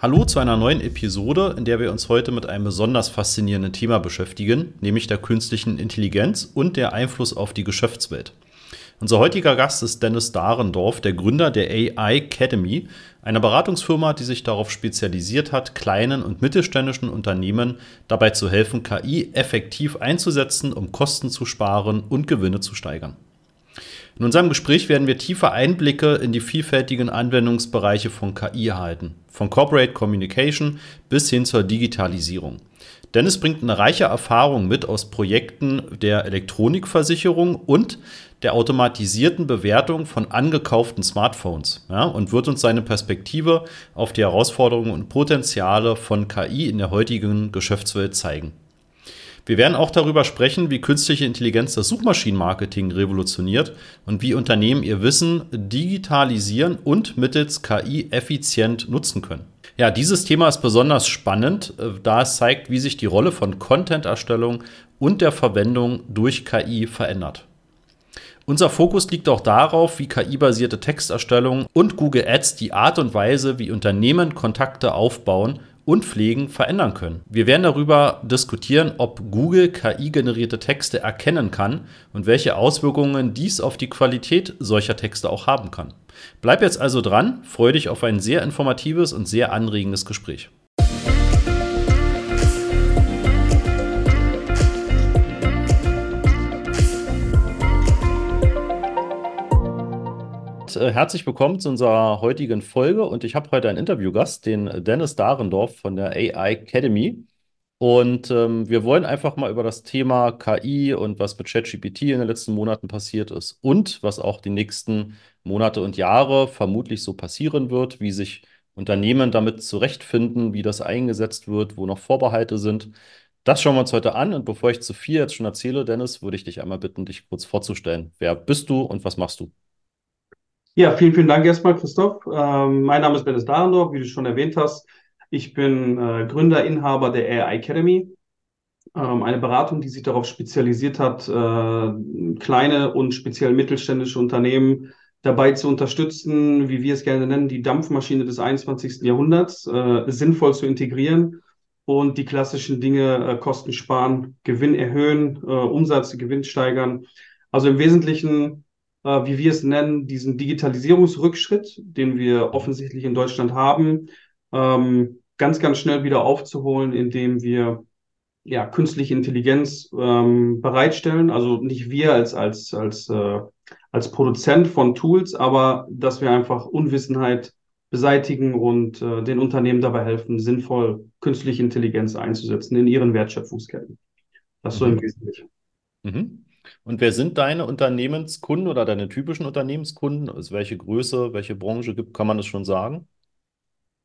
Hallo zu einer neuen Episode, in der wir uns heute mit einem besonders faszinierenden Thema beschäftigen, nämlich der künstlichen Intelligenz und der Einfluss auf die Geschäftswelt. Unser heutiger Gast ist Dennis Dahrendorf, der Gründer der AI Academy, einer Beratungsfirma, die sich darauf spezialisiert hat, kleinen und mittelständischen Unternehmen dabei zu helfen, KI effektiv einzusetzen, um Kosten zu sparen und Gewinne zu steigern. In unserem Gespräch werden wir tiefe Einblicke in die vielfältigen Anwendungsbereiche von KI erhalten, von Corporate Communication bis hin zur Digitalisierung. Dennis bringt eine reiche Erfahrung mit aus Projekten der Elektronikversicherung und der automatisierten Bewertung von angekauften Smartphones ja, und wird uns seine Perspektive auf die Herausforderungen und Potenziale von KI in der heutigen Geschäftswelt zeigen. Wir werden auch darüber sprechen, wie künstliche Intelligenz das Suchmaschinenmarketing revolutioniert und wie Unternehmen ihr Wissen digitalisieren und mittels KI effizient nutzen können. Ja, dieses Thema ist besonders spannend, äh, da es zeigt, wie sich die Rolle von Content-Erstellung und der Verwendung durch KI verändert. Unser Fokus liegt auch darauf, wie KI-basierte Texterstellung und Google Ads die Art und Weise, wie Unternehmen Kontakte aufbauen und Pflegen verändern können. Wir werden darüber diskutieren, ob Google KI-generierte Texte erkennen kann und welche Auswirkungen dies auf die Qualität solcher Texte auch haben kann. Bleib jetzt also dran, freue dich auf ein sehr informatives und sehr anregendes Gespräch. Äh, herzlich willkommen zu unserer heutigen Folge und ich habe heute einen Interviewgast, den Dennis Dahrendorf von der AI Academy. Und ähm, wir wollen einfach mal über das Thema KI und was mit ChatGPT in den letzten Monaten passiert ist und was auch die nächsten Monate und Jahre vermutlich so passieren wird, wie sich Unternehmen damit zurechtfinden, wie das eingesetzt wird, wo noch Vorbehalte sind. Das schauen wir uns heute an. Und bevor ich zu viel jetzt schon erzähle, Dennis, würde ich dich einmal bitten, dich kurz vorzustellen. Wer bist du und was machst du? Ja, vielen, vielen Dank erstmal, Christoph. Ähm, mein Name ist Dennis Dahrendorf, wie du schon erwähnt hast. Ich bin äh, Gründer, Inhaber der AI Academy, ähm, eine Beratung, die sich darauf spezialisiert hat, äh, kleine und speziell mittelständische Unternehmen dabei zu unterstützen, wie wir es gerne nennen, die Dampfmaschine des 21. Jahrhunderts äh, sinnvoll zu integrieren und die klassischen Dinge äh, Kosten sparen, Gewinn erhöhen, äh, Umsatz, Gewinn steigern. Also im Wesentlichen äh, wie wir es nennen, diesen Digitalisierungsrückschritt, den wir offensichtlich in Deutschland haben, ähm, ganz, ganz schnell wieder aufzuholen, indem wir ja, künstliche Intelligenz ähm, bereitstellen. Also nicht wir als, als, als, äh, als Produzent von Tools, aber dass wir einfach Unwissenheit beseitigen und äh, den Unternehmen dabei helfen, sinnvoll künstliche Intelligenz einzusetzen in ihren Wertschöpfungsketten. Das mhm. so im mhm. Wesentlichen. Mhm. Und wer sind deine Unternehmenskunden oder deine typischen Unternehmenskunden? Also welche Größe, welche Branche gibt, kann man das schon sagen?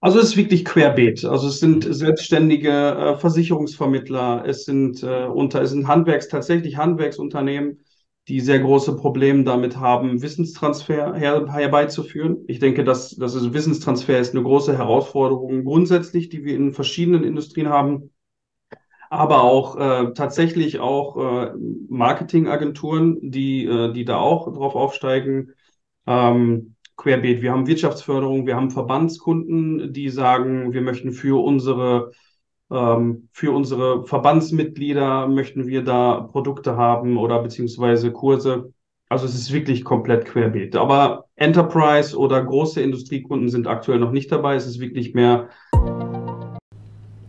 Also es ist wirklich querbeet. Also es sind selbstständige äh, Versicherungsvermittler, es sind äh, unter, es sind Handwerks, tatsächlich Handwerksunternehmen, die sehr große Probleme damit haben, Wissenstransfer her, herbeizuführen. Ich denke, dass, dass es Wissenstransfer ist eine große Herausforderung grundsätzlich, die wir in verschiedenen Industrien haben aber auch äh, tatsächlich auch äh, Marketingagenturen, die, äh, die da auch drauf aufsteigen. Ähm, querbeet. Wir haben Wirtschaftsförderung, wir haben Verbandskunden, die sagen, wir möchten für unsere ähm, für unsere Verbandsmitglieder möchten wir da Produkte haben oder beziehungsweise Kurse. Also es ist wirklich komplett querbeet. Aber Enterprise oder große Industriekunden sind aktuell noch nicht dabei. Es ist wirklich mehr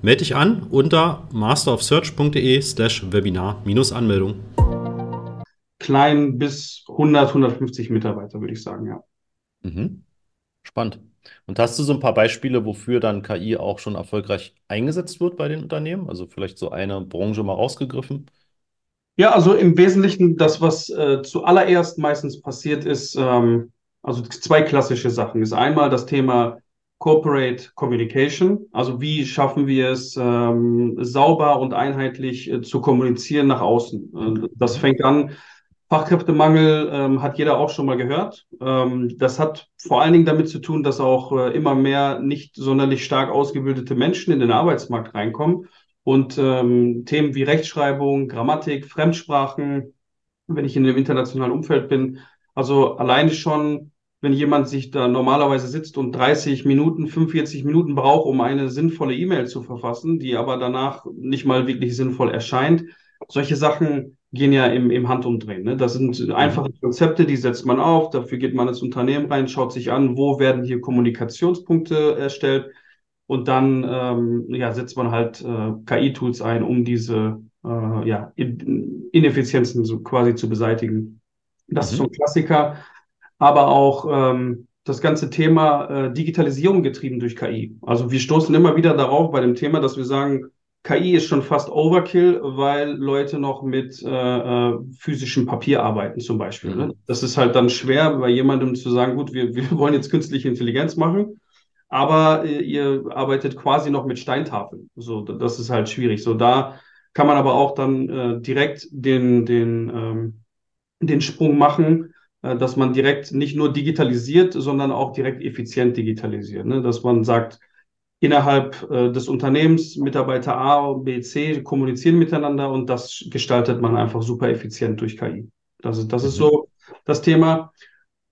Melde dich an unter masterofsearch.de slash Webinar-Anmeldung. Klein bis 100, 150 Mitarbeiter, würde ich sagen, ja. Mhm. Spannend. Und hast du so ein paar Beispiele, wofür dann KI auch schon erfolgreich eingesetzt wird bei den Unternehmen? Also vielleicht so eine Branche mal rausgegriffen? Ja, also im Wesentlichen das, was äh, zuallererst meistens passiert ist, ähm, also zwei klassische Sachen. Ist einmal das Thema Corporate Communication. Also wie schaffen wir es, ähm, sauber und einheitlich äh, zu kommunizieren nach außen. Äh, das fängt an. Fachkräftemangel ähm, hat jeder auch schon mal gehört. Ähm, das hat vor allen Dingen damit zu tun, dass auch äh, immer mehr nicht sonderlich stark ausgebildete Menschen in den Arbeitsmarkt reinkommen. Und ähm, Themen wie Rechtschreibung, Grammatik, Fremdsprachen, wenn ich in einem internationalen Umfeld bin, also alleine schon wenn jemand sich da normalerweise sitzt und 30 Minuten, 45 Minuten braucht, um eine sinnvolle E-Mail zu verfassen, die aber danach nicht mal wirklich sinnvoll erscheint. Solche Sachen gehen ja im, im Handumdrehen. Ne? Das sind einfache Konzepte, die setzt man auf, dafür geht man ins Unternehmen rein, schaut sich an, wo werden hier Kommunikationspunkte erstellt und dann ähm, ja, setzt man halt äh, KI-Tools ein, um diese äh, ja, Ineffizienzen so quasi zu beseitigen. Das mhm. ist so ein Klassiker aber auch ähm, das ganze Thema äh, Digitalisierung getrieben durch KI. Also wir stoßen immer wieder darauf bei dem Thema, dass wir sagen, KI ist schon fast Overkill, weil Leute noch mit äh, äh, physischem Papier arbeiten zum Beispiel. Ne? Mhm. Das ist halt dann schwer, bei jemandem zu sagen, gut, wir, wir wollen jetzt künstliche Intelligenz machen, aber äh, ihr arbeitet quasi noch mit Steintafeln. So, das ist halt schwierig. So, da kann man aber auch dann äh, direkt den, den, ähm, den Sprung machen dass man direkt nicht nur digitalisiert, sondern auch direkt effizient digitalisiert. Ne? Dass man sagt, innerhalb äh, des Unternehmens Mitarbeiter A, B, C kommunizieren miteinander und das gestaltet man einfach super effizient durch KI. Das ist, das ist so das Thema.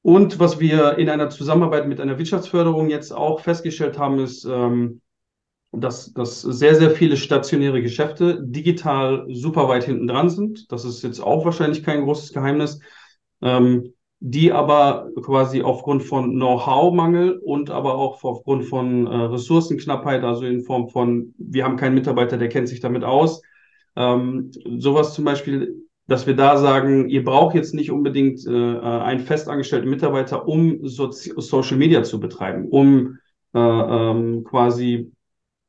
Und was wir in einer Zusammenarbeit mit einer Wirtschaftsförderung jetzt auch festgestellt haben, ist, ähm, dass, dass sehr, sehr viele stationäre Geschäfte digital super weit hinten dran sind. Das ist jetzt auch wahrscheinlich kein großes Geheimnis. Ähm, die aber quasi aufgrund von Know-how-Mangel und aber auch aufgrund von äh, Ressourcenknappheit, also in Form von, wir haben keinen Mitarbeiter, der kennt sich damit aus, ähm, sowas zum Beispiel, dass wir da sagen, ihr braucht jetzt nicht unbedingt äh, einen festangestellten Mitarbeiter, um Sozi Social Media zu betreiben, um äh, ähm, quasi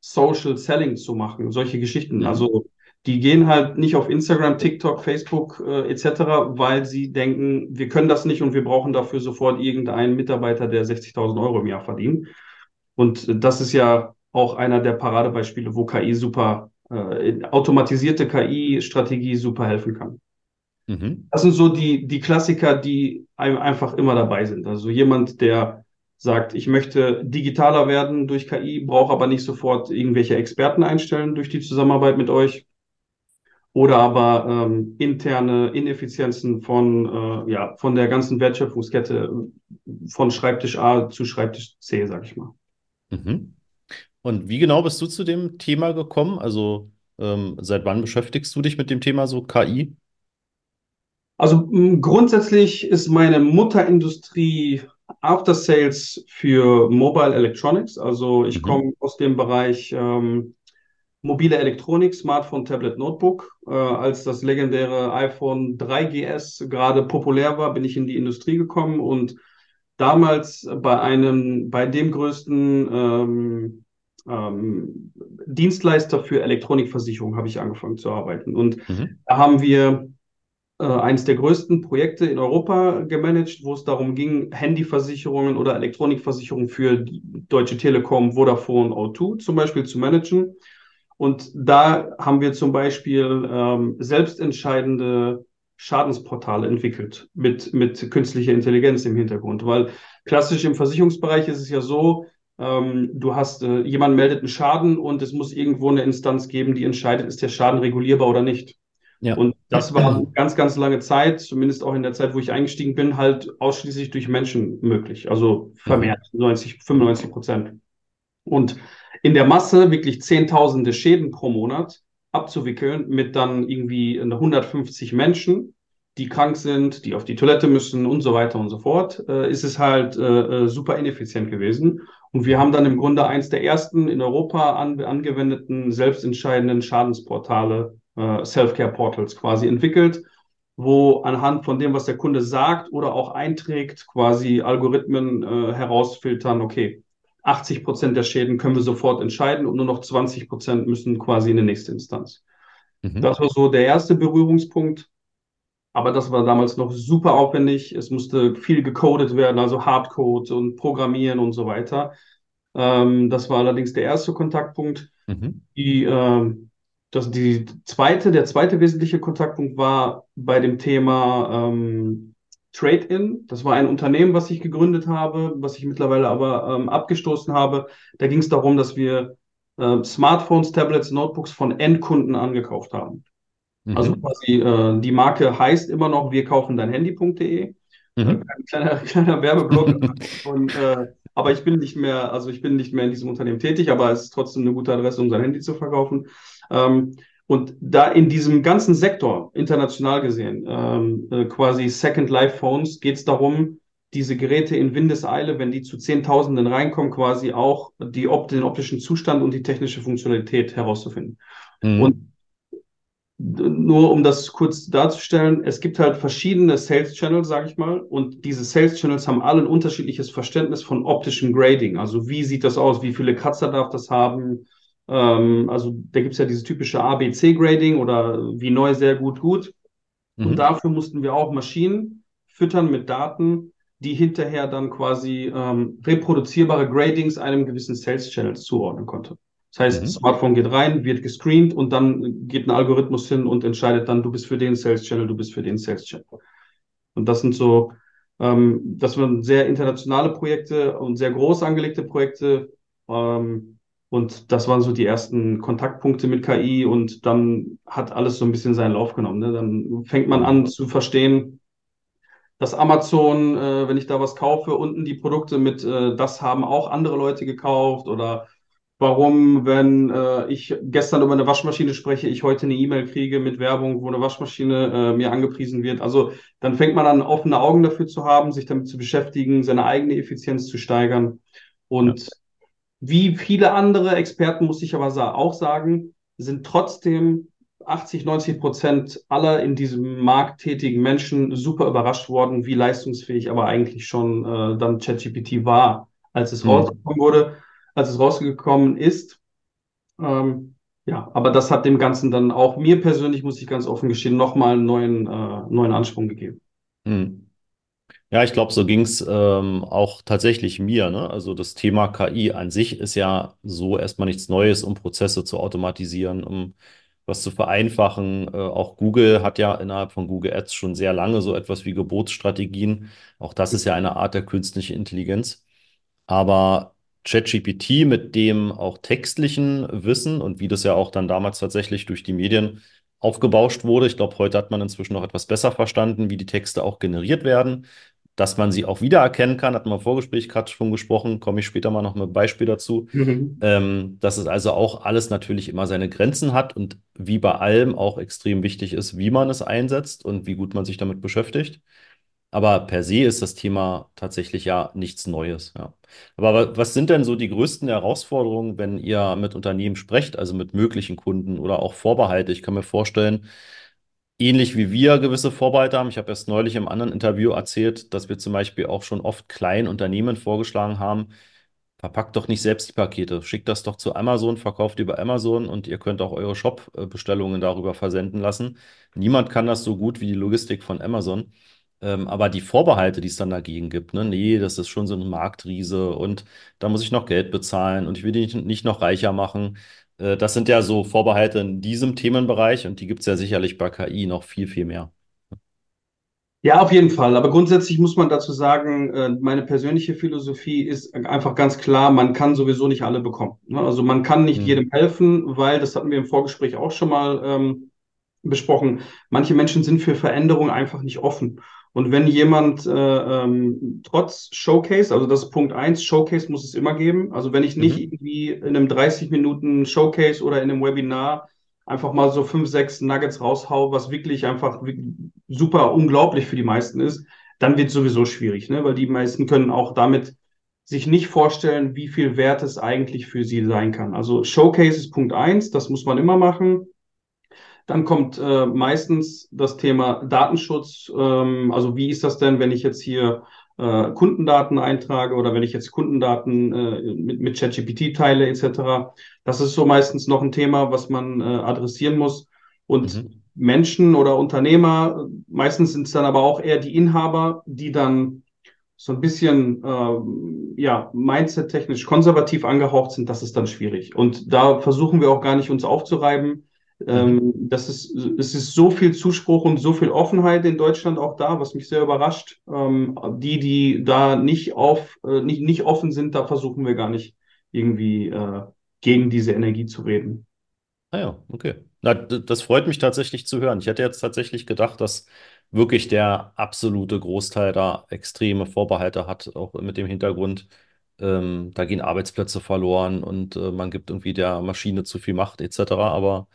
Social Selling zu machen, solche Geschichten. Mhm. Also die gehen halt nicht auf Instagram, TikTok, Facebook äh, etc., weil sie denken, wir können das nicht und wir brauchen dafür sofort irgendeinen Mitarbeiter, der 60.000 Euro im Jahr verdient. Und das ist ja auch einer der Paradebeispiele, wo KI super, äh, automatisierte KI-Strategie super helfen kann. Mhm. Das sind so die, die Klassiker, die einfach immer dabei sind. Also jemand, der sagt, ich möchte digitaler werden durch KI, brauche aber nicht sofort irgendwelche Experten einstellen durch die Zusammenarbeit mit euch oder aber ähm, interne Ineffizienzen von, äh, ja, von der ganzen Wertschöpfungskette von Schreibtisch A zu Schreibtisch C, sag ich mal. Mhm. Und wie genau bist du zu dem Thema gekommen? Also ähm, seit wann beschäftigst du dich mit dem Thema so KI? Also grundsätzlich ist meine Mutterindustrie After Sales für Mobile Electronics. Also ich mhm. komme aus dem Bereich ähm, mobile Elektronik, Smartphone, Tablet, Notebook. Äh, als das legendäre iPhone 3GS gerade populär war, bin ich in die Industrie gekommen und damals bei einem, bei dem größten ähm, ähm, Dienstleister für Elektronikversicherung habe ich angefangen zu arbeiten. Und mhm. da haben wir äh, eines der größten Projekte in Europa gemanagt, wo es darum ging, Handyversicherungen oder Elektronikversicherungen für Deutsche Telekom, Vodafone, O2 zum Beispiel zu managen. Und da haben wir zum Beispiel ähm, selbstentscheidende Schadensportale entwickelt mit, mit künstlicher Intelligenz im Hintergrund. Weil klassisch im Versicherungsbereich ist es ja so, ähm, du hast, äh, jemand meldet einen Schaden und es muss irgendwo eine Instanz geben, die entscheidet, ist der Schaden regulierbar oder nicht. Ja. Und das war ganz, ganz lange Zeit, zumindest auch in der Zeit, wo ich eingestiegen bin, halt ausschließlich durch Menschen möglich. Also vermehrt, 90, 95 Prozent. Und in der Masse wirklich Zehntausende Schäden pro Monat abzuwickeln mit dann irgendwie 150 Menschen, die krank sind, die auf die Toilette müssen und so weiter und so fort, äh, ist es halt äh, äh, super ineffizient gewesen. Und wir haben dann im Grunde eins der ersten in Europa an, angewendeten selbstentscheidenden Schadensportale, äh, Self-Care-Portals quasi entwickelt, wo anhand von dem, was der Kunde sagt oder auch einträgt, quasi Algorithmen äh, herausfiltern, okay, 80 Prozent der Schäden können wir sofort entscheiden und nur noch 20 Prozent müssen quasi in die nächste Instanz. Mhm. Das war so der erste Berührungspunkt. Aber das war damals noch super aufwendig. Es musste viel gecodet werden, also Hardcode und Programmieren und so weiter. Ähm, das war allerdings der erste Kontaktpunkt. Mhm. Die, ähm, das, die zweite, der zweite wesentliche Kontaktpunkt war bei dem Thema ähm, Trade-in. Das war ein Unternehmen, was ich gegründet habe, was ich mittlerweile aber ähm, abgestoßen habe. Da ging es darum, dass wir äh, Smartphones, Tablets, Notebooks von Endkunden angekauft haben. Also Mhm. quasi äh, die Marke heißt immer noch wir kaufen dein Handy.de. Mhm. ein kleiner, kleiner Werbeblock. Und, äh, aber ich bin nicht mehr, also ich bin nicht mehr in diesem Unternehmen tätig, aber es ist trotzdem eine gute Adresse, um sein Handy zu verkaufen. Ähm, und da in diesem ganzen Sektor, international gesehen, ähm, äh, quasi Second Life Phones, geht es darum, diese Geräte in Windeseile, wenn die zu Zehntausenden reinkommen, quasi auch die, op den optischen Zustand und die technische Funktionalität herauszufinden. Mhm. Und nur um das kurz darzustellen, es gibt halt verschiedene Sales Channels, sage ich mal, und diese Sales Channels haben alle ein unterschiedliches Verständnis von optischem Grading. Also wie sieht das aus, wie viele Kratzer darf das haben? Ähm, also da gibt es ja dieses typische ABC-Grading oder wie neu, sehr gut, gut. Und Mhm. dafür mussten wir auch Maschinen füttern mit Daten, die hinterher dann quasi ähm, reproduzierbare Gradings einem gewissen Sales Channel zuordnen konnte. Das heißt, Mhm. Smartphone geht rein, wird gescreent und dann geht ein Algorithmus hin und entscheidet dann, du bist für den Sales Channel, du bist für den Sales Channel. Und das sind so, ähm, das waren sehr internationale Projekte und sehr groß angelegte Projekte. Ähm, und das waren so die ersten Kontaktpunkte mit KI und dann hat alles so ein bisschen seinen Lauf genommen. Ne? Dann fängt man an zu verstehen, dass Amazon, äh, wenn ich da was kaufe, unten die Produkte mit, äh, das haben auch andere Leute gekauft oder warum, wenn äh, ich gestern über eine Waschmaschine spreche, ich heute eine E-Mail kriege mit Werbung, wo eine Waschmaschine äh, mir angepriesen wird. Also dann fängt man an, offene Augen dafür zu haben, sich damit zu beschäftigen, seine eigene Effizienz zu steigern. Und wie viele andere Experten, muss ich aber auch sagen, sind trotzdem 80, 90 Prozent aller in diesem Markt tätigen Menschen super überrascht worden, wie leistungsfähig aber eigentlich schon äh, dann ChatGPT war, als es Mhm. rausgekommen wurde, als es rausgekommen ist. Ähm, ja, aber das hat dem Ganzen dann auch mir persönlich, muss ich ganz offen gestehen, nochmal einen neuen, äh, neuen Anschwung gegeben. Mhm. Ja, ich glaube, so ging es ähm, auch tatsächlich mir. Ne? Also das Thema KI an sich ist ja so erstmal nichts Neues, um Prozesse zu automatisieren, um was zu vereinfachen. Äh, auch Google hat ja innerhalb von Google Ads schon sehr lange so etwas wie Geburtsstrategien. Auch das ist ja eine Art der künstlichen Intelligenz. Aber ChatGPT mit dem auch textlichen Wissen und wie das ja auch dann damals tatsächlich durch die Medien aufgebauscht wurde. Ich glaube, heute hat man inzwischen noch etwas besser verstanden, wie die Texte auch generiert werden, dass man sie auch wiedererkennen kann. Hat man im Vorgespräch gerade schon gesprochen, komme ich später mal noch mit einem Beispiel dazu. Mhm. Ähm, dass es also auch alles natürlich immer seine Grenzen hat und wie bei allem auch extrem wichtig ist, wie man es einsetzt und wie gut man sich damit beschäftigt. Aber per se ist das Thema tatsächlich ja nichts Neues. Ja. Aber wa- was sind denn so die größten Herausforderungen, wenn ihr mit Unternehmen sprecht, also mit möglichen Kunden oder auch Vorbehalte? Ich kann mir vorstellen, ähnlich wie wir gewisse Vorbehalte haben. Ich habe erst neulich im anderen Interview erzählt, dass wir zum Beispiel auch schon oft kleinen Unternehmen vorgeschlagen haben, verpackt doch nicht selbst die Pakete. Schickt das doch zu Amazon, verkauft über Amazon und ihr könnt auch eure Shop-Bestellungen darüber versenden lassen. Niemand kann das so gut wie die Logistik von Amazon. Ähm, aber die Vorbehalte, die es dann dagegen gibt, ne, nee, das ist schon so ein Marktriese und da muss ich noch Geld bezahlen und ich will die nicht noch reicher machen. Äh, das sind ja so Vorbehalte in diesem Themenbereich und die gibt es ja sicherlich bei KI noch viel, viel mehr. Ja, auf jeden Fall. Aber grundsätzlich muss man dazu sagen, äh, meine persönliche Philosophie ist einfach ganz klar, man kann sowieso nicht alle bekommen. ne? Also man kann nicht Hm. jedem helfen, weil, das hatten wir im Vorgespräch auch schon mal ähm, besprochen, manche Menschen sind für Veränderung einfach nicht offen. Und wenn jemand äh, ähm, trotz Showcase, also das ist Punkt eins, Showcase muss es immer geben. Also wenn ich nicht Mhm. irgendwie in einem 30 Minuten Showcase oder in einem Webinar einfach mal so fünf, sechs Nuggets raushau, was wirklich einfach super unglaublich für die meisten ist, dann wird es sowieso schwierig, ne? Weil die meisten können auch damit sich nicht vorstellen, wie viel Wert es eigentlich für sie sein kann. Also Showcase ist Punkt eins, das muss man immer machen. Dann kommt äh, meistens das Thema Datenschutz. Ähm, also wie ist das denn, wenn ich jetzt hier äh, Kundendaten eintrage oder wenn ich jetzt Kundendaten äh, mit, mit ChatGPT teile etc. Das ist so meistens noch ein Thema, was man äh, adressieren muss. Und Mhm. Menschen oder Unternehmer, meistens sind es dann aber auch eher die Inhaber, die dann so ein bisschen ähm, ja, mindset-technisch konservativ angehaucht sind, das ist dann schwierig. Und da versuchen wir auch gar nicht uns aufzureiben. Ähm, mhm. das ist, es ist so viel Zuspruch und so viel Offenheit in Deutschland auch da, was mich sehr überrascht. Ähm, die, die da nicht auf, äh, nicht, nicht offen sind, da versuchen wir gar nicht irgendwie äh, gegen diese Energie zu reden. Ah ja, okay. Na, das freut mich tatsächlich zu hören. Ich hätte jetzt tatsächlich gedacht, dass wirklich der absolute Großteil da extreme Vorbehalte hat, auch mit dem Hintergrund, ähm, da gehen Arbeitsplätze verloren und äh, man gibt irgendwie der Maschine zu viel Macht etc. Aber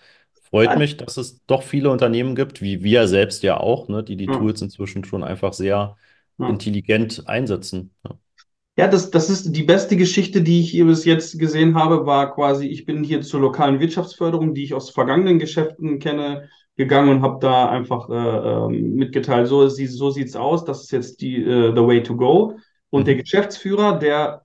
freut mich, dass es doch viele Unternehmen gibt, wie wir selbst ja auch, ne, die die ja. Tools inzwischen schon einfach sehr ja. intelligent einsetzen. Ja. Ja, das, das ist die beste Geschichte, die ich hier bis jetzt gesehen habe, war quasi, ich bin hier zur lokalen Wirtschaftsförderung, die ich aus vergangenen Geschäften kenne, gegangen und habe da einfach äh, ähm, mitgeteilt, so, so sieht's aus, das ist jetzt die äh, the way to go. Und mhm. der Geschäftsführer, der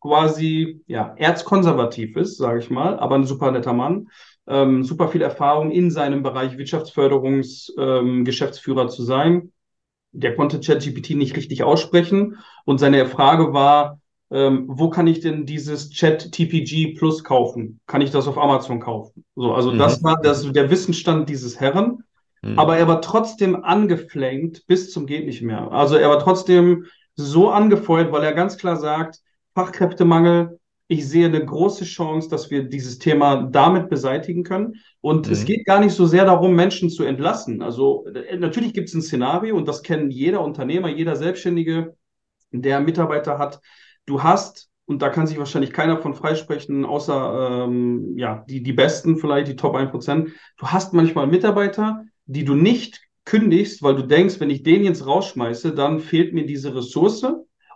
quasi ja erzkonservativ ist, sage ich mal, aber ein super netter Mann, ähm, super viel Erfahrung in seinem Bereich Wirtschaftsförderungsgeschäftsführer ähm, zu sein, der konnte ChatGPT nicht richtig aussprechen und seine Frage war, ähm, wo kann ich denn dieses Chat-TPG Plus kaufen? Kann ich das auf Amazon kaufen? So, also mhm. das war das, der Wissensstand dieses Herren, mhm. aber er war trotzdem angeflankt bis zum geht nicht mehr. Also er war trotzdem so angefeuert, weil er ganz klar sagt, Fachkräftemangel, ich sehe eine große Chance, dass wir dieses Thema damit beseitigen können. Und mhm. es geht gar nicht so sehr darum, Menschen zu entlassen. Also äh, natürlich gibt es ein Szenario und das kennen jeder Unternehmer, jeder Selbstständige, der Mitarbeiter hat. Du hast, und da kann sich wahrscheinlich keiner von freisprechen, außer ähm, ja, die, die Besten, vielleicht die Top 1%. Du hast manchmal Mitarbeiter, die du nicht kündigst, weil du denkst, wenn ich den jetzt rausschmeiße, dann fehlt mir diese Ressource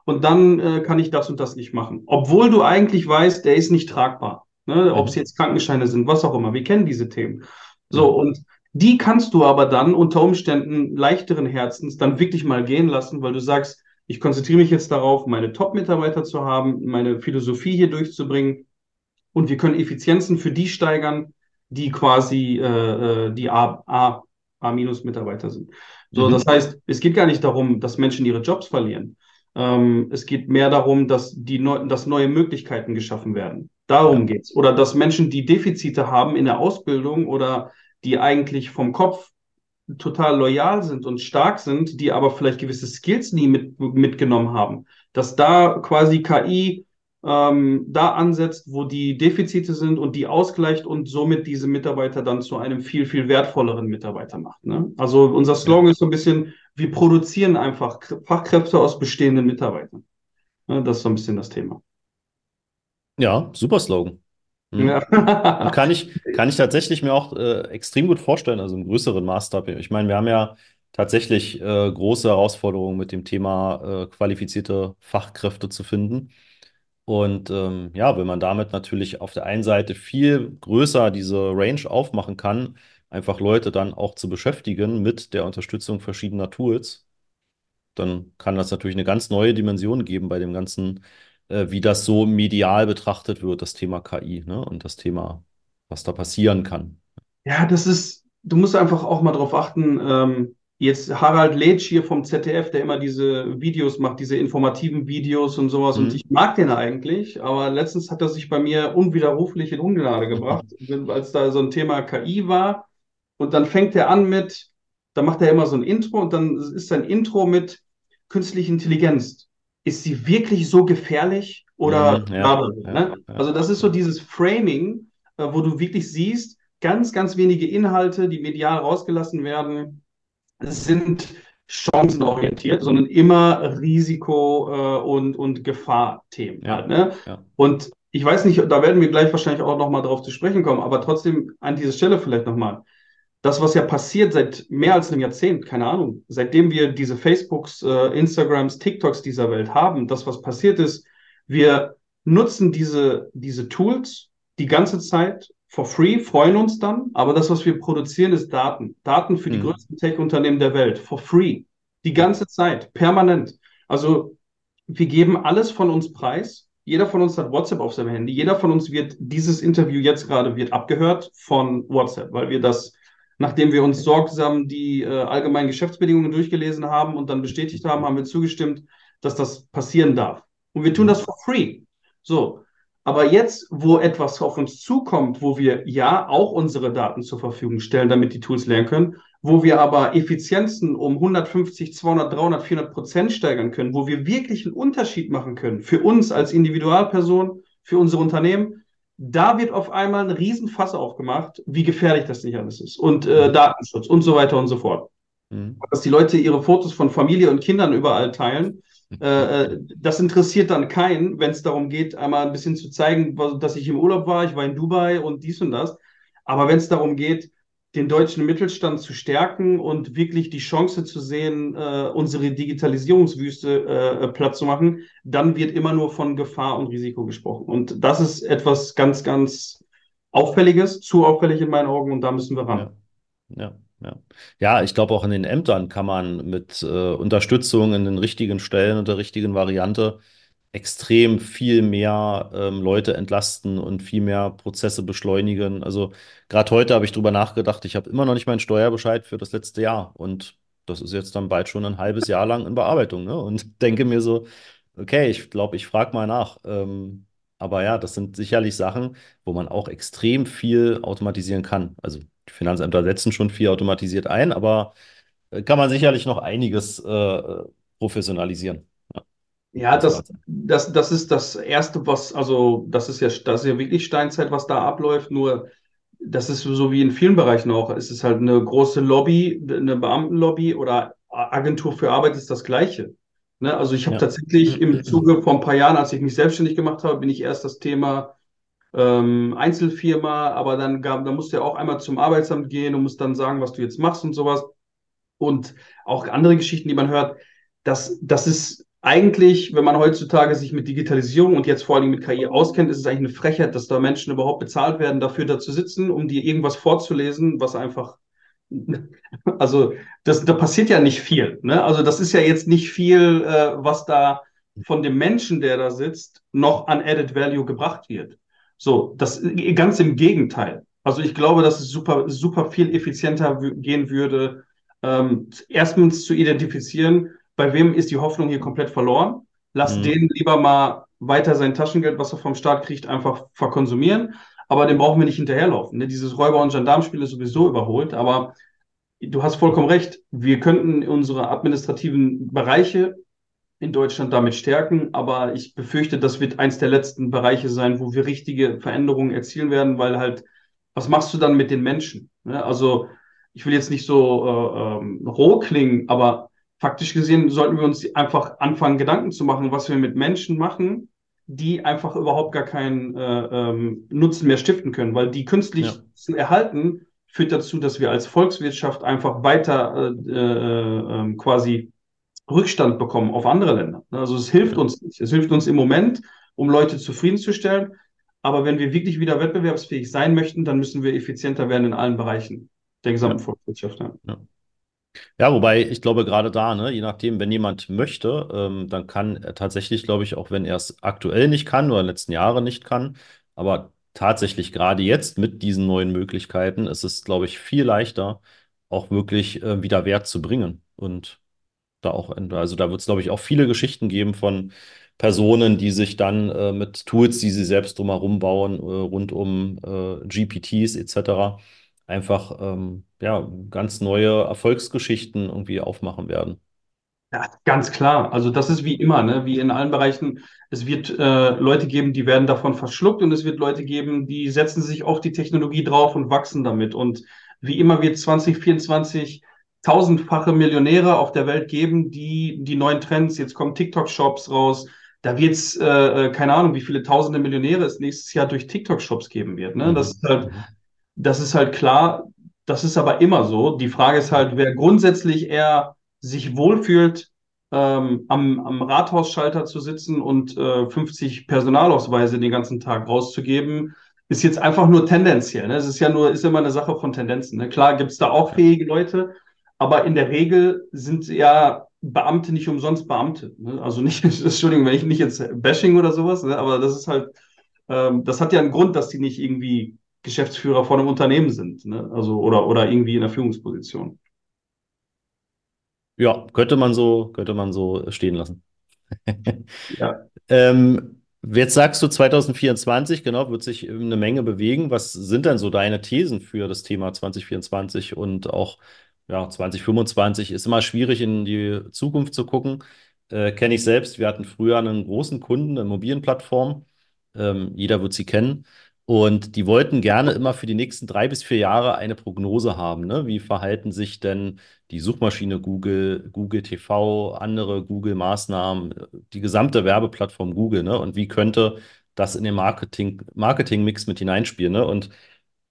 und dann äh, kann ich das und das nicht machen. Obwohl du eigentlich weißt, der ist nicht tragbar. Ne? Ob es mhm. jetzt Krankenscheine sind, was auch immer. Wir kennen diese Themen. So, mhm. und die kannst du aber dann unter Umständen leichteren Herzens dann wirklich mal gehen lassen, weil du sagst, ich konzentriere mich jetzt darauf, meine Top-Mitarbeiter zu haben, meine Philosophie hier durchzubringen und wir können Effizienzen für die steigern, die quasi äh, äh die A, A, A-Mitarbeiter sind. So, mhm. das heißt, es geht gar nicht darum, dass Menschen ihre Jobs verlieren, ähm, es geht mehr darum, dass, die neu, dass neue Möglichkeiten geschaffen werden. Darum ja. geht's. Oder dass Menschen, die Defizite haben in der Ausbildung oder die eigentlich vom Kopf total loyal sind und stark sind, die aber vielleicht gewisse Skills nie mit, mitgenommen haben, dass da quasi KI ähm, da ansetzt, wo die Defizite sind und die ausgleicht und somit diese Mitarbeiter dann zu einem viel, viel wertvolleren Mitarbeiter macht. Ne? Also unser Slogan ist so ein bisschen, wir produzieren einfach Fachkräfte aus bestehenden Mitarbeitern. Ne? Das ist so ein bisschen das Thema. Ja, super Slogan. Hm. Ja. kann, ich, kann ich tatsächlich mir auch äh, extrem gut vorstellen, also im größeren Maßstab. Ich meine, wir haben ja tatsächlich äh, große Herausforderungen mit dem Thema äh, qualifizierte Fachkräfte zu finden. Und ähm, ja, wenn man damit natürlich auf der einen Seite viel größer diese Range aufmachen kann, einfach Leute dann auch zu beschäftigen mit der Unterstützung verschiedener Tools, dann kann das natürlich eine ganz neue Dimension geben bei dem Ganzen, äh, wie das so medial betrachtet wird, das Thema KI, ne? Und das Thema, was da passieren kann. Ja, das ist, du musst einfach auch mal drauf achten, ähm, Jetzt Harald Letsch hier vom ZDF, der immer diese Videos macht, diese informativen Videos und sowas. Mhm. Und ich mag den eigentlich, aber letztens hat er sich bei mir unwiderruflich in Ungnade gebracht, als da so ein Thema KI war. Und dann fängt er an mit, da macht er immer so ein Intro und dann ist sein Intro mit künstliche Intelligenz. Ist sie wirklich so gefährlich oder mhm, ja, ja, ne? ja, Also das ist so dieses Framing, äh, wo du wirklich siehst, ganz, ganz wenige Inhalte, die medial rausgelassen werden, sind chancenorientiert, sondern immer Risiko äh, und, und Gefahrthemen. Ja, halt, ne? ja. Und ich weiß nicht, da werden wir gleich wahrscheinlich auch nochmal drauf zu sprechen kommen, aber trotzdem an dieser Stelle vielleicht nochmal. Das, was ja passiert seit mehr als einem Jahrzehnt, keine Ahnung, seitdem wir diese Facebooks, äh, Instagrams, TikToks dieser Welt haben, das, was passiert ist, wir nutzen diese, diese Tools die ganze Zeit for free, freuen uns dann, aber das, was wir produzieren, ist Daten. Daten für die mhm. größten Tech-Unternehmen der Welt, for free. Die ganze Zeit, permanent. Also wir geben alles von uns preis. Jeder von uns hat WhatsApp auf seinem Handy. Jeder von uns wird, dieses Interview jetzt gerade wird abgehört von WhatsApp, weil wir das, nachdem wir uns sorgsam die äh, allgemeinen Geschäftsbedingungen durchgelesen haben und dann bestätigt haben, haben wir zugestimmt, dass das passieren darf. Und wir tun das for free. So. Aber jetzt, wo etwas auf uns zukommt, wo wir ja auch unsere Daten zur Verfügung stellen, damit die Tools lernen können, wo wir aber Effizienzen um 150, 200, 300, 400 Prozent steigern können, wo wir wirklich einen Unterschied machen können für uns als Individualperson, für unsere Unternehmen, da wird auf einmal ein Riesenfass aufgemacht, wie gefährlich das nicht alles ist und äh, Datenschutz und so weiter und so fort. Mhm. Dass die Leute ihre Fotos von Familie und Kindern überall teilen, äh, äh das interessiert dann keinen, wenn es darum geht, einmal ein bisschen zu zeigen, dass ich im Urlaub war, ich war in Dubai und dies und das. Aber wenn es darum geht, den deutschen Mittelstand zu stärken und wirklich die Chance zu sehen, äh, unsere Digitalisierungswüste äh, platt zu machen, dann wird immer nur von Gefahr und Risiko gesprochen. Und das ist etwas ganz, ganz Auffälliges, zu auffällig in meinen Augen und da müssen wir ran. Ja, ja. Ja, ja ich glaube, auch in den Ämtern kann man mit äh, Unterstützung in den richtigen Stellen und der richtigen Variante extrem viel mehr ähm, Leute entlasten und viel mehr Prozesse beschleunigen. Also gerade heute habe ich drüber nachgedacht, ich habe immer noch nicht meinen Steuerbescheid für das letzte Jahr und das ist jetzt dann bald schon ein halbes Jahr lang in Bearbeitung. Ne? Und denke mir so, okay, ich glaube, ich frage mal nach. Ähm, aber ja, das sind sicherlich Sachen, wo man auch extrem viel automatisieren kann. Also die Finanzämter setzen schon viel automatisiert ein, aber äh, kann man sicherlich noch einiges äh, professionalisieren. Ja, das, das, das ist das Erste, was, also das ist ja, das ist ja wirklich Steinzeit, was da abläuft, nur das ist so wie in vielen Bereichen auch. Es ist halt eine große Lobby, eine Beamtenlobby oder Agentur für Arbeit ist das Gleiche. Ne? Also ich habe ja. tatsächlich im Zuge vor ein paar Jahren, als ich mich selbstständig gemacht habe, bin ich erst das Thema ähm, Einzelfirma, aber dann gab, da musst du ja auch einmal zum Arbeitsamt gehen und musst dann sagen, was du jetzt machst und sowas. Und auch andere Geschichten, die man hört, das, das ist eigentlich, wenn man heutzutage sich mit Digitalisierung und jetzt vor allem mit KI auskennt, ist es eigentlich eine Frechheit, dass da Menschen überhaupt bezahlt werden, dafür da zu sitzen, um dir irgendwas vorzulesen, was einfach, also das, da passiert ja nicht viel. Ne? Also das ist ja jetzt nicht viel, äh, was da von dem Menschen, der da sitzt, noch an Added Value gebracht wird. So, das ganz im Gegenteil. Also ich glaube, dass es super, super viel effizienter gehen würde, ähm, erstens zu identifizieren, bei wem ist die Hoffnung hier komplett verloren? Lass mhm. den lieber mal weiter sein Taschengeld, was er vom Staat kriegt, einfach verkonsumieren. Aber den brauchen wir nicht hinterherlaufen. Ne? Dieses Räuber- und Gendarmspiel ist sowieso überholt. Aber du hast vollkommen recht. Wir könnten unsere administrativen Bereiche in Deutschland damit stärken. Aber ich befürchte, das wird eins der letzten Bereiche sein, wo wir richtige Veränderungen erzielen werden, weil halt, was machst du dann mit den Menschen? Ne? Also, ich will jetzt nicht so äh, ähm, roh klingen, aber faktisch gesehen sollten wir uns einfach anfangen, Gedanken zu machen, was wir mit Menschen machen, die einfach überhaupt gar keinen äh, ähm, Nutzen mehr stiften können, weil die künstlich ja. zu erhalten führt dazu, dass wir als Volkswirtschaft einfach weiter äh, äh, ähm, quasi Rückstand bekommen auf andere Länder. Also es hilft ja. uns nicht. Es hilft uns im Moment, um Leute zufriedenzustellen. Aber wenn wir wirklich wieder wettbewerbsfähig sein möchten, dann müssen wir effizienter werden in allen Bereichen der gesamten ja. Volkswirtschaft. Ja. Ja, wobei ich glaube, gerade da, ne, je nachdem, wenn jemand möchte, ähm, dann kann er tatsächlich, glaube ich, auch wenn er es aktuell nicht kann oder in den letzten Jahren nicht kann, aber tatsächlich gerade jetzt mit diesen neuen Möglichkeiten ist es, glaube ich, viel leichter, auch wirklich äh, wieder Wert zu bringen. Und da auch, also da wird es, glaube ich, auch viele Geschichten geben von Personen, die sich dann äh, mit Tools, die sie selbst drumherum bauen, äh, rund um äh, GPTs etc., einfach ähm, ja, ganz neue Erfolgsgeschichten irgendwie aufmachen werden. Ja, ganz klar. Also das ist wie immer, ne? wie in allen Bereichen. Es wird äh, Leute geben, die werden davon verschluckt und es wird Leute geben, die setzen sich auf die Technologie drauf und wachsen damit. Und wie immer wird 2024 tausendfache Millionäre auf der Welt geben, die die neuen Trends, jetzt kommen TikTok-Shops raus, da wird es, äh, äh, keine Ahnung, wie viele tausende Millionäre es nächstes Jahr durch TikTok-Shops geben wird. Ne? Das ist halt, mhm. Das ist halt klar, das ist aber immer so. Die Frage ist halt, wer grundsätzlich eher sich wohlfühlt, ähm, am, am Rathausschalter zu sitzen und äh, 50 Personalausweise den ganzen Tag rauszugeben, ist jetzt einfach nur tendenziell. Ne? Es ist ja nur, ist immer eine Sache von Tendenzen. Ne? Klar gibt es da auch fähige Leute, aber in der Regel sind ja Beamte nicht umsonst Beamte. Ne? Also nicht, Entschuldigung, wenn ich nicht jetzt Bashing oder sowas, ne? aber das ist halt, ähm, das hat ja einen Grund, dass die nicht irgendwie Geschäftsführer von einem Unternehmen sind, ne? Also oder, oder irgendwie in der Führungsposition. Ja, könnte man so, könnte man so stehen lassen. ja. ähm, jetzt sagst du 2024, genau, wird sich eine Menge bewegen. Was sind denn so deine Thesen für das Thema 2024 und auch ja, 2025 ist immer schwierig, in die Zukunft zu gucken. Äh, Kenne ich selbst. Wir hatten früher einen großen Kunden, eine Immobilienplattform. Ähm, jeder wird sie kennen. Und die wollten gerne immer für die nächsten drei bis vier Jahre eine Prognose haben. Ne? Wie verhalten sich denn die Suchmaschine Google, Google TV, andere Google-Maßnahmen, die gesamte Werbeplattform Google? Ne? Und wie könnte das in den Marketing, Marketing-Mix mit hineinspielen? Ne? Und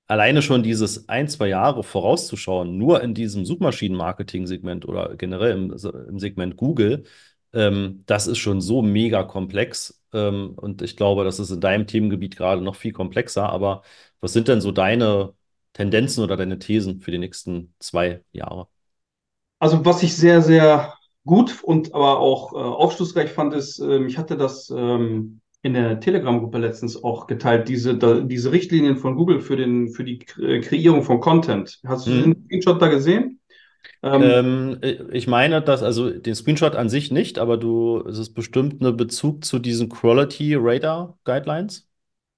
alleine schon dieses ein, zwei Jahre vorauszuschauen, nur in diesem Suchmaschinen-Marketing-Segment oder generell im, im Segment Google, ähm, das ist schon so mega komplex ähm, und ich glaube, das ist in deinem Themengebiet gerade noch viel komplexer. Aber was sind denn so deine Tendenzen oder deine Thesen für die nächsten zwei Jahre? Also, was ich sehr, sehr gut und aber auch äh, aufschlussreich fand, ist, äh, ich hatte das ähm, in der Telegram-Gruppe letztens auch geteilt, diese, da, diese Richtlinien von Google für, den, für die Kreierung von Content. Hast du hm. den Screenshot da gesehen? Ähm, ähm, ich meine, dass, also den Screenshot an sich nicht, aber du, es ist bestimmt ein Bezug zu diesen Quality Radar Guidelines.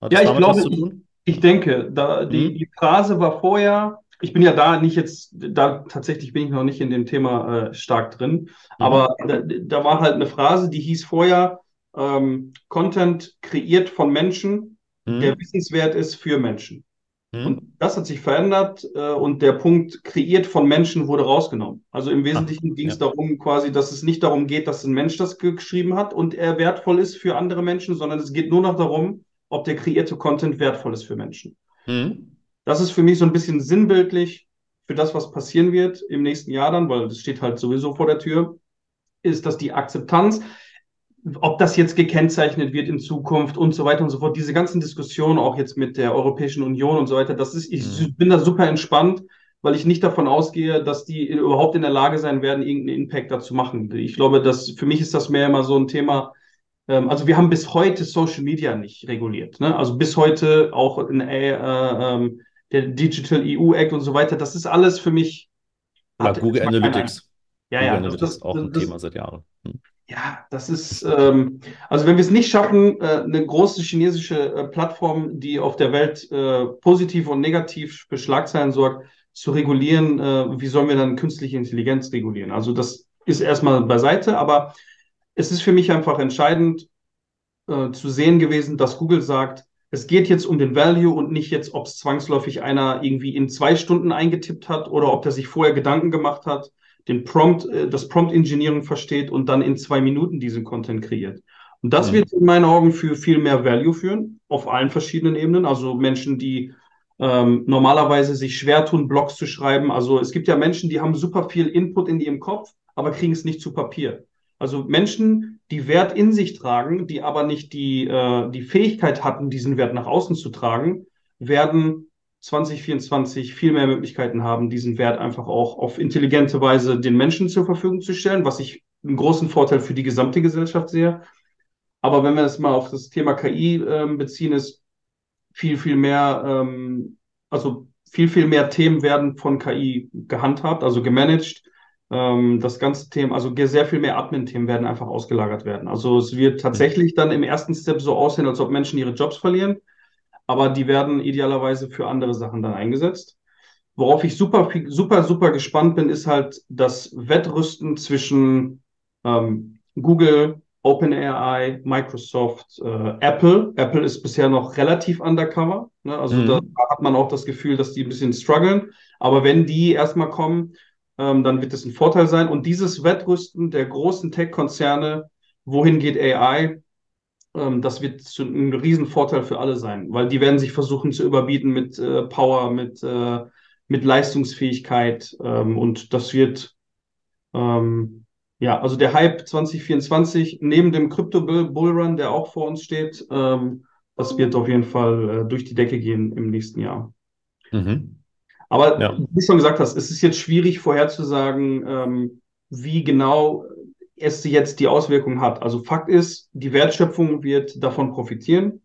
Hat ja, ich glaube, ich, ich, denke, da, die, die Phrase war vorher, ich bin ja da nicht jetzt, da tatsächlich bin ich noch nicht in dem Thema äh, stark drin, mhm. aber da, da, war halt eine Phrase, die hieß vorher, ähm, Content kreiert von Menschen, mhm. der wissenswert ist für Menschen. Mhm. Und das hat sich verändert äh, und der Punkt kreiert von Menschen wurde rausgenommen. Also im Wesentlichen ging es ja. darum, quasi, dass es nicht darum geht, dass ein Mensch das geschrieben hat und er wertvoll ist für andere Menschen, sondern es geht nur noch darum, ob der kreierte Content wertvoll ist für Menschen. Mhm. Das ist für mich so ein bisschen sinnbildlich für das, was passieren wird im nächsten Jahr dann, weil das steht halt sowieso vor der Tür, ist, dass die Akzeptanz ob das jetzt gekennzeichnet wird in Zukunft und so weiter und so fort. Diese ganzen Diskussionen auch jetzt mit der Europäischen Union und so weiter, das ist, ich mhm. bin da super entspannt, weil ich nicht davon ausgehe, dass die überhaupt in der Lage sein werden, irgendeinen Impact dazu machen. Ich glaube, dass für mich ist das mehr immer so ein Thema. Ähm, also wir haben bis heute Social Media nicht reguliert. Ne? Also bis heute auch in äh, äh, der Digital EU Act und so weiter. Das ist alles für mich. Ja, Google Analytics. Ja, ja, Google das, ist auch ein das, Thema seit Jahren. Hm. Ja, das ist, ähm, also wenn wir es nicht schaffen, äh, eine große chinesische äh, Plattform, die auf der Welt äh, positiv und negativ für Schlagzeilen sorgt, zu regulieren, äh, wie sollen wir dann künstliche Intelligenz regulieren? Also das ist erstmal beiseite, aber es ist für mich einfach entscheidend äh, zu sehen gewesen, dass Google sagt, es geht jetzt um den Value und nicht jetzt, ob es zwangsläufig einer irgendwie in zwei Stunden eingetippt hat oder ob der sich vorher Gedanken gemacht hat den Prompt, äh, das Prompt Engineering versteht und dann in zwei Minuten diesen Content kreiert. Und das mhm. wird in meinen Augen für viel mehr Value führen, auf allen verschiedenen Ebenen. Also Menschen, die ähm, normalerweise sich schwer tun, Blogs zu schreiben. Also es gibt ja Menschen, die haben super viel Input in ihrem Kopf, aber kriegen es nicht zu Papier. Also Menschen, die Wert in sich tragen, die aber nicht die, äh, die Fähigkeit hatten, diesen Wert nach außen zu tragen, werden 2024 viel mehr Möglichkeiten haben, diesen Wert einfach auch auf intelligente Weise den Menschen zur Verfügung zu stellen, was ich einen großen Vorteil für die gesamte Gesellschaft sehe. Aber wenn wir das mal auf das Thema KI äh, beziehen, ist viel, viel mehr, ähm, also viel, viel mehr Themen werden von KI gehandhabt, also gemanagt. Ähm, das ganze Thema, also sehr viel mehr Admin-Themen werden einfach ausgelagert werden. Also es wird tatsächlich dann im ersten Step so aussehen, als ob Menschen ihre Jobs verlieren aber die werden idealerweise für andere Sachen dann eingesetzt. Worauf ich super, super, super gespannt bin, ist halt das Wettrüsten zwischen ähm, Google, OpenAI, Microsoft, äh, Apple. Apple ist bisher noch relativ undercover. Ne? Also mhm. da hat man auch das Gefühl, dass die ein bisschen strugglen. Aber wenn die erstmal kommen, ähm, dann wird es ein Vorteil sein. Und dieses Wettrüsten der großen Tech-Konzerne, wohin geht AI, ähm, das wird ein Riesenvorteil für alle sein, weil die werden sich versuchen zu überbieten mit äh, Power, mit, äh, mit Leistungsfähigkeit ähm, und das wird, ähm, ja, also der Hype 2024 neben dem Crypto-Bullrun, der auch vor uns steht, ähm, das wird auf jeden Fall äh, durch die Decke gehen im nächsten Jahr. Mhm. Aber ja. wie du schon gesagt hast, es ist jetzt schwierig vorherzusagen, ähm, wie genau es jetzt die Auswirkung hat. Also Fakt ist, die Wertschöpfung wird davon profitieren.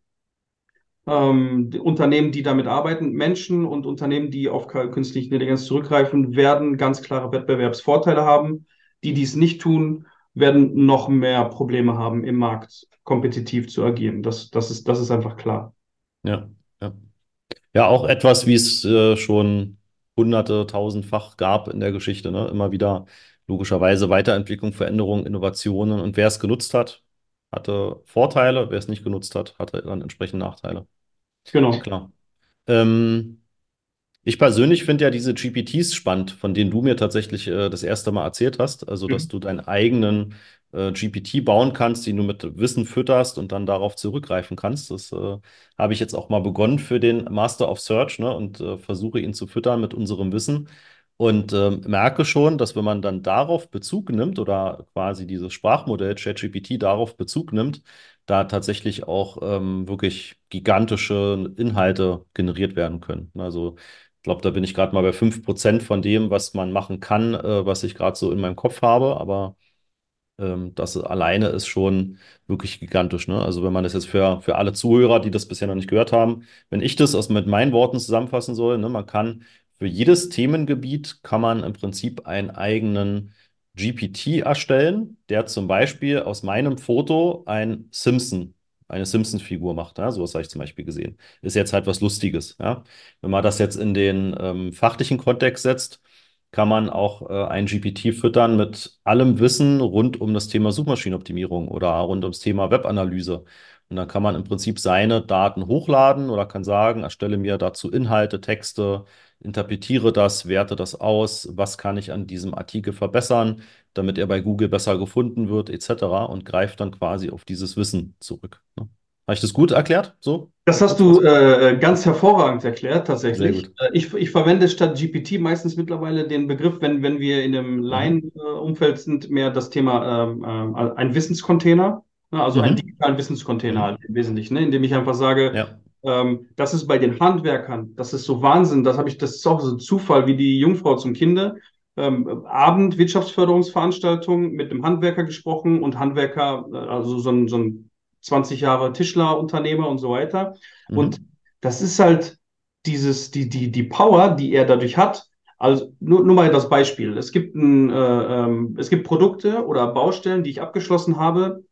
Ähm, die Unternehmen, die damit arbeiten, Menschen und Unternehmen, die auf künstliche Intelligenz zurückgreifen, werden ganz klare Wettbewerbsvorteile haben. Die, die es nicht tun, werden noch mehr Probleme haben, im Markt kompetitiv zu agieren. Das, das, ist, das ist einfach klar. Ja, ja. Ja, auch etwas, wie es äh, schon hunderte, tausendfach gab in der Geschichte. Ne? Immer wieder logischerweise Weiterentwicklung, Veränderungen, Innovationen. Und wer es genutzt hat, hatte Vorteile. Wer es nicht genutzt hat, hatte dann entsprechend Nachteile. Genau. Klar. Ähm, ich persönlich finde ja diese GPTs spannend, von denen du mir tatsächlich äh, das erste Mal erzählt hast. Also, dass Mhm. du deinen eigenen äh, GPT bauen kannst, den du mit Wissen fütterst und dann darauf zurückgreifen kannst. Das äh, habe ich jetzt auch mal begonnen für den Master of Search, ne, und äh, versuche ihn zu füttern mit unserem Wissen. Und ähm, merke schon, dass wenn man dann darauf Bezug nimmt oder quasi dieses Sprachmodell ChatGPT darauf Bezug nimmt, da tatsächlich auch ähm, wirklich gigantische Inhalte generiert werden können. Also ich glaube, da bin ich gerade mal bei 5% von dem, was man machen kann, äh, was ich gerade so in meinem Kopf habe. Aber ähm, das alleine ist schon wirklich gigantisch. Ne? Also wenn man das jetzt für, für alle Zuhörer, die das bisher noch nicht gehört haben, wenn ich das aus, mit meinen Worten zusammenfassen soll, ne, man kann für jedes Themengebiet kann man im Prinzip einen eigenen GPT erstellen, der zum Beispiel aus meinem Foto ein Simpson, eine Simpson-Figur macht. Ja? Sowas habe ich zum Beispiel gesehen. Ist jetzt halt was Lustiges. Ja? Wenn man das jetzt in den ähm, fachlichen Kontext setzt, kann man auch äh, ein GPT füttern mit allem Wissen rund um das Thema Suchmaschinenoptimierung oder rund ums Thema Webanalyse. Und dann kann man im Prinzip seine Daten hochladen oder kann sagen, erstelle mir dazu Inhalte, Texte, interpretiere das, werte das aus, was kann ich an diesem Artikel verbessern, damit er bei Google besser gefunden wird, etc. und greift dann quasi auf dieses Wissen zurück. Ne? Habe ich das gut erklärt? So? Das hast du äh, ganz hervorragend erklärt, tatsächlich. Äh, ich, ich verwende statt GPT meistens mittlerweile den Begriff, wenn, wenn wir in einem Mhm. Laien-Umfeld sind, mehr das Thema ähm, ähm, ein Wissenscontainer, ne, also einen Mhm. digitalen Wissenscontainer Mhm. halt im Wesentlichen, ne, indem ich einfach sage, Ja. ähm, das ist bei den Handwerkern, das ist so Wahnsinn, das habe ich, das ist auch so ein Zufall wie die Jungfrau zum Kinde. Ähm, Abend Wirtschaftsförderungsveranstaltung mit einem Handwerker gesprochen und Handwerker, äh, also so ein, so ein 20 Jahre Tischlerunternehmer und so weiter. Mhm. Und das ist halt dieses, die, die, die Power, die er dadurch hat. Also nur, nur mal das Beispiel. Es gibt ein, äh, ähm, es gibt Produkte oder Baustellen, die ich abgeschlossen habe.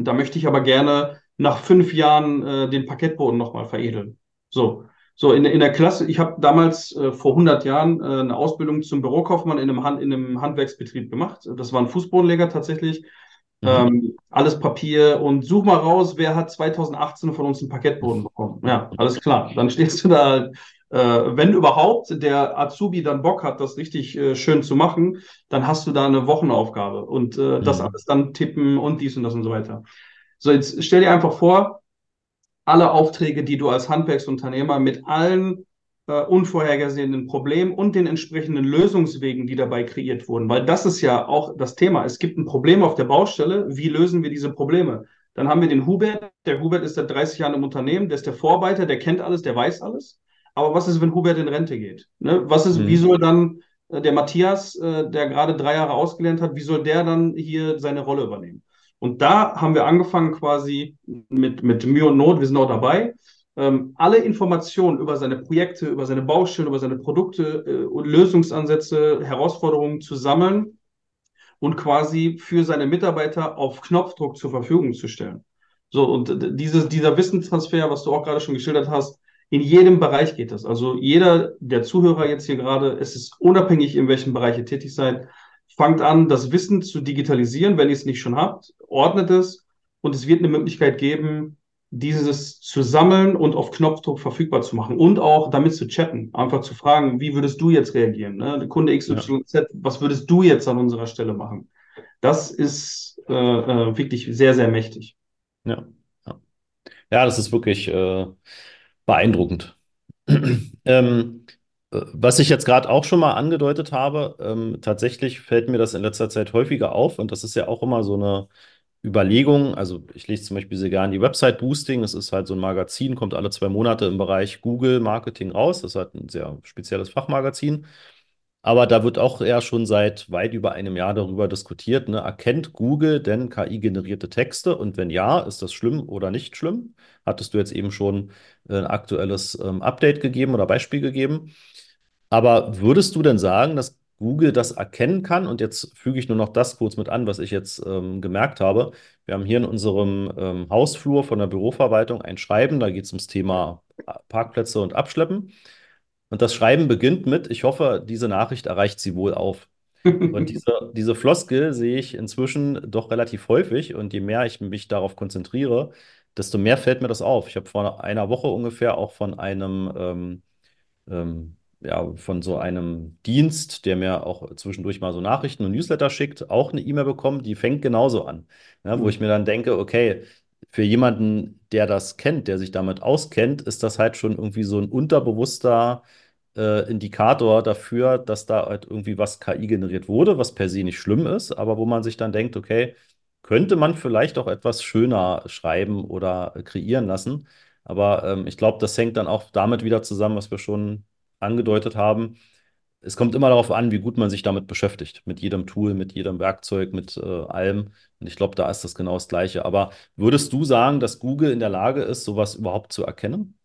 Und da möchte ich aber gerne nach fünf Jahren äh, den Parkettboden nochmal veredeln. So, so in, in der Klasse. Ich habe damals äh, vor 100 Jahren äh, eine Ausbildung zum Bürokaufmann in einem, Hand, in einem Handwerksbetrieb gemacht. Das war ein Fußbodenleger tatsächlich. Mhm. Ähm, alles Papier und such mal raus, wer hat 2018 von uns einen Parkettboden bekommen. Ja, alles klar. Dann stehst du da halt, wenn überhaupt der Azubi dann Bock hat, das richtig äh, schön zu machen, dann hast du da eine Wochenaufgabe und äh, das Mhm. alles dann tippen und dies und das und so weiter. So, jetzt stell dir einfach vor, alle Aufträge, die du als Handwerksunternehmer mit allen äh, unvorhergesehenen Problemen und den entsprechenden Lösungswegen, die dabei kreiert wurden, weil das ist ja auch das Thema. Es gibt ein Problem auf der Baustelle. Wie lösen wir diese Probleme? Dann haben wir den Hubert. Der Hubert ist seit 30 Jahren im Unternehmen, der ist der Vorarbeiter, der kennt alles, der weiß alles. Aber was ist, wenn Hubert in Rente geht? Ne? Was ist, Mhm. wie soll dann äh, der Matthias, äh, der gerade drei Jahre ausgelernt hat, wie soll der dann hier seine Rolle übernehmen? Und da haben wir angefangen quasi mit, mit Mühe und Not, wir sind auch dabei, ähm, alle Informationen über seine Projekte, über seine Baustellen, über seine Produkte äh, und Lösungsansätze, Herausforderungen zu sammeln und quasi für seine Mitarbeiter auf Knopfdruck zur Verfügung zu stellen. So, und dieses, dieser Wissenstransfer, was du auch gerade schon geschildert hast, in jedem Bereich geht das. Also jeder der Zuhörer jetzt hier gerade, es ist unabhängig, in welchem Bereich ihr tätig seid, fangt an, das Wissen zu digitalisieren, wenn ihr es nicht schon habt, ordnet es und es wird eine Möglichkeit geben, dieses zu sammeln und auf Knopfdruck verfügbar zu machen und auch damit zu chatten, einfach zu fragen, wie würdest du jetzt reagieren? Ne? Kunde XYZ, was würdest du jetzt an unserer Stelle machen? Das ist äh, äh, wirklich sehr, sehr mächtig. Ja. Ja. Ja, das ist wirklich äh, beeindruckend. Ähm, äh, was ich jetzt gerade auch schon mal angedeutet habe, ähm, tatsächlich fällt mir das in letzter Zeit häufiger auf und das ist ja auch immer so eine Überlegung. Also ich lese zum Beispiel sehr gerne die Website Boosting. Das ist halt so ein Magazin, kommt alle zwei Monate im Bereich Google Marketing raus. Das ist halt ein sehr spezielles Fachmagazin. Aber da wird auch eher schon seit weit über einem Jahr darüber diskutiert, ne? Erkennt Google denn KI-generierte Texte? Und wenn ja, ist das schlimm oder nicht schlimm? Hattest du jetzt eben schon ein aktuelles ähm, Update gegeben oder Beispiel gegeben? Aber würdest du denn sagen, dass Google das erkennen kann. Und jetzt füge ich nur noch das kurz mit an, was ich jetzt ähm, gemerkt habe. Wir haben hier in unserem ähm, Hausflur von der Büroverwaltung ein Schreiben, da geht es ums Thema Parkplätze und Abschleppen. Und das Schreiben beginnt mit, ich hoffe, diese Nachricht erreicht Sie wohl auf. Und diese, diese Floskel sehe ich inzwischen doch relativ häufig. Und je mehr ich mich darauf konzentriere, desto mehr fällt mir das auf. Ich habe vor einer Woche ungefähr auch von einem ähm, ähm, ja, von so einem Dienst, der mir auch zwischendurch mal so Nachrichten und Newsletter schickt, auch eine E-Mail bekommen, die fängt genauso an. Ja, wo mhm. ich mir dann denke, okay, für jemanden, der das kennt, der sich damit auskennt, ist das halt schon irgendwie so ein unterbewusster äh, Indikator dafür, dass da halt irgendwie was KI generiert wurde, was per se nicht schlimm ist, aber wo man sich dann denkt, okay, könnte man vielleicht auch etwas schöner schreiben oder kreieren lassen. Aber ähm, ich glaube, das hängt dann auch damit wieder zusammen, was wir schon angedeutet haben. Es kommt immer darauf an, wie gut man sich damit beschäftigt. Mit jedem Tool, mit jedem Werkzeug, mit äh, allem. Und ich glaube, da ist das genau das Gleiche. Aber würdest du sagen, dass Google in der Lage ist, sowas überhaupt zu erkennen?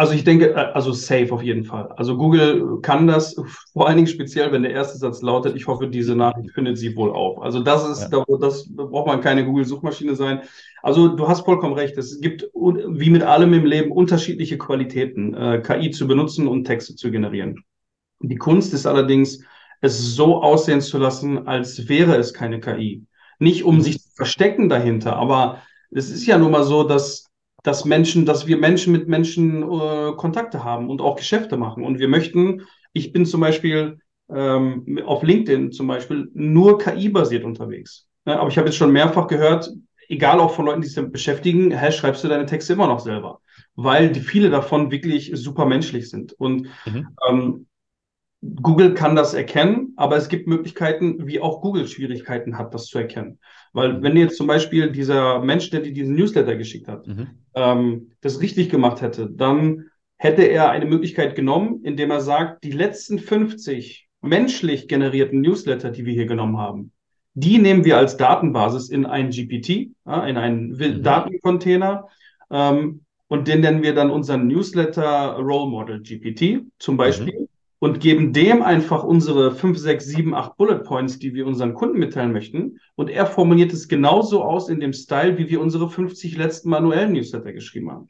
Also ich denke, äh, also safe auf jeden Fall. Also Google kann das, vor allen Dingen speziell, wenn der erste Satz lautet, ich hoffe, diese Nachricht findet sie wohl auf. Also das ist, ja. das braucht man keine Google-Suchmaschine sein. Also du hast vollkommen recht. Es gibt, wie mit allem im Leben, unterschiedliche Qualitäten, äh, KI zu benutzen und Texte zu generieren. Die Kunst ist allerdings, es so aussehen zu lassen, als wäre es keine KI. Nicht um mhm. sich zu verstecken dahinter, aber es ist ja nun mal so, dass dass Menschen, dass wir Menschen mit Menschen äh, Kontakte haben und auch Geschäfte machen. Und wir möchten, ich bin zum Beispiel ähm, auf LinkedIn zum Beispiel nur KI-basiert unterwegs. Ja, aber ich habe jetzt schon mehrfach gehört, egal auch von Leuten, die sich damit beschäftigen, hä, schreibst du deine Texte immer noch selber, weil die viele davon wirklich super menschlich sind. Und mhm. ähm, Google kann das erkennen, aber es gibt Möglichkeiten, wie auch Google Schwierigkeiten hat, das zu erkennen. Weil mhm. wenn jetzt zum Beispiel dieser Mensch, der dir diesen Newsletter geschickt hat, mhm. ähm, das richtig gemacht hätte, dann hätte er eine Möglichkeit genommen, indem er sagt, die letzten 50 menschlich generierten Newsletter, die wir hier genommen haben, die nehmen wir als Datenbasis in ein GPT, ja, in einen mhm. Datencontainer. Ähm, und den nennen wir dann unseren Newsletter Role Model GPT zum Beispiel. Mhm und geben dem einfach unsere 5, 6, 7, 8 Bullet Points, die wir unseren Kunden mitteilen möchten. Und er formuliert es genauso aus in dem Style, wie wir unsere 50 letzten manuellen Newsletter geschrieben haben.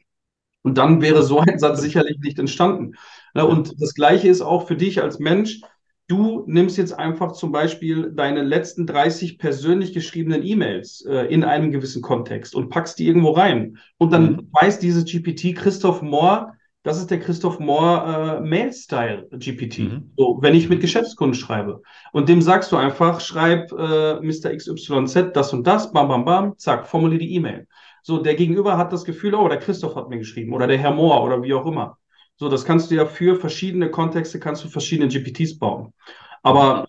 Und dann wäre so ein Satz sicherlich nicht entstanden. Und das Gleiche ist auch für dich als Mensch. Du nimmst jetzt einfach zum Beispiel deine letzten 30 persönlich geschriebenen E-Mails äh, in einem gewissen Kontext und packst die irgendwo rein. Und dann mhm. weiß dieses GPT, Christoph Mohr, das ist der Christoph Moore äh, Mail-Style GPT. Mhm. So, wenn ich mit Geschäftskunden schreibe. Und dem sagst du einfach, schreib äh, Mr. XYZ das und das, bam, bam, bam, zack, formuliere die E-Mail. So, der Gegenüber hat das Gefühl, oh, der Christoph hat mir geschrieben oder der Herr Moore oder wie auch immer. So, das kannst du ja für verschiedene Kontexte, kannst du verschiedene GPTs bauen. Aber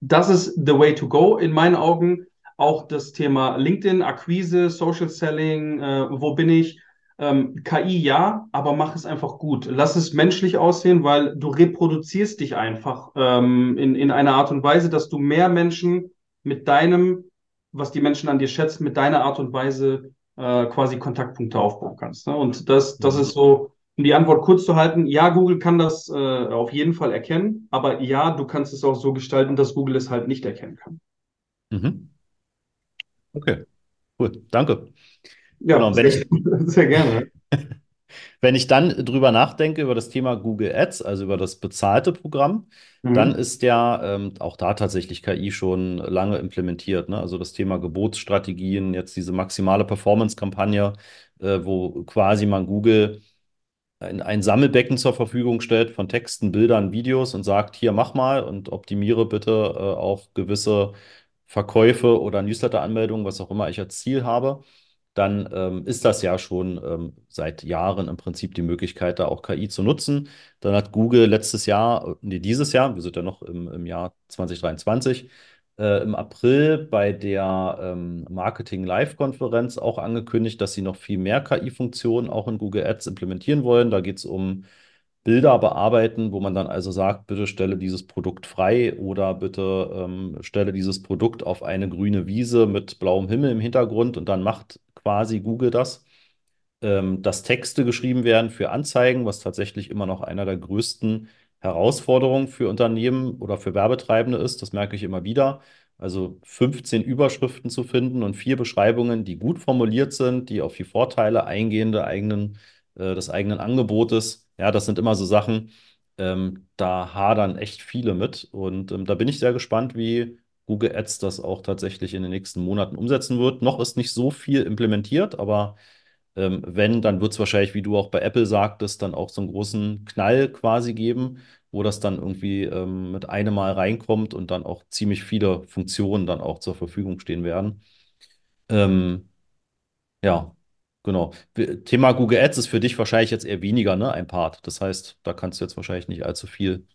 das ist the way to go in meinen Augen. Auch das Thema LinkedIn, Akquise, Social Selling, äh, wo bin ich? Ähm, KI ja, aber mach es einfach gut. Lass es menschlich aussehen, weil du reproduzierst dich einfach ähm, in, in einer Art und Weise, dass du mehr Menschen mit deinem, was die Menschen an dir schätzen, mit deiner Art und Weise äh, quasi Kontaktpunkte aufbauen kannst. Ne? Und das, das ist so, um die Antwort kurz zu halten, ja, Google kann das äh, auf jeden Fall erkennen, aber ja, du kannst es auch so gestalten, dass Google es halt nicht erkennen kann. Mhm. Okay, cool, danke. Ja, genau, sehr, ich, sehr gerne. Wenn ich dann drüber nachdenke, über das Thema Google Ads, also über das bezahlte Programm, mhm. dann ist ja ähm, auch da tatsächlich KI schon lange implementiert. Ne? Also das Thema Gebotsstrategien, jetzt diese maximale Performance-Kampagne, äh, wo quasi man Google ein, ein Sammelbecken zur Verfügung stellt von Texten, Bildern, Videos und sagt, hier mach mal und optimiere bitte äh, auf gewisse Verkäufe oder Newsletter-Anmeldungen, was auch immer ich als Ziel habe dann ähm, ist das ja schon ähm, seit Jahren im Prinzip die Möglichkeit, da auch KI zu nutzen. Dann hat Google letztes Jahr, nee, dieses Jahr, wir sind ja noch im, im Jahr 2023, äh, im April bei der ähm, Marketing Live-Konferenz auch angekündigt, dass sie noch viel mehr KI-Funktionen auch in Google Ads implementieren wollen. Da geht es um Bilder bearbeiten, wo man dann also sagt, bitte stelle dieses Produkt frei oder bitte ähm, stelle dieses Produkt auf eine grüne Wiese mit blauem Himmel im Hintergrund und dann macht quasi Google das, ähm, dass Texte geschrieben werden für Anzeigen, was tatsächlich immer noch einer der größten Herausforderung für Unternehmen oder für Werbetreibende ist. Das merke ich immer wieder. Also 15 Überschriften zu finden und vier Beschreibungen, die gut formuliert sind, die auf die Vorteile eingehen eigenen, äh, des eigenen Angebotes. Ja, das sind immer so Sachen, ähm, da hadern echt viele mit. Und ähm, da bin ich sehr gespannt, wie Google Ads das auch tatsächlich in den nächsten Monaten umsetzen wird. Noch ist nicht so viel implementiert, aber ähm, wenn, dann wird es wahrscheinlich, wie du auch bei Apple sagtest, dann auch so einen großen Knall quasi geben, wo das dann irgendwie ähm, mit einem Mal reinkommt und dann auch ziemlich viele Funktionen dann auch zur Verfügung stehen werden. Ähm, ja, genau. Thema Google Ads ist für dich wahrscheinlich jetzt eher weniger, ne, ein Part. Das heißt, da kannst du jetzt wahrscheinlich nicht allzu viel.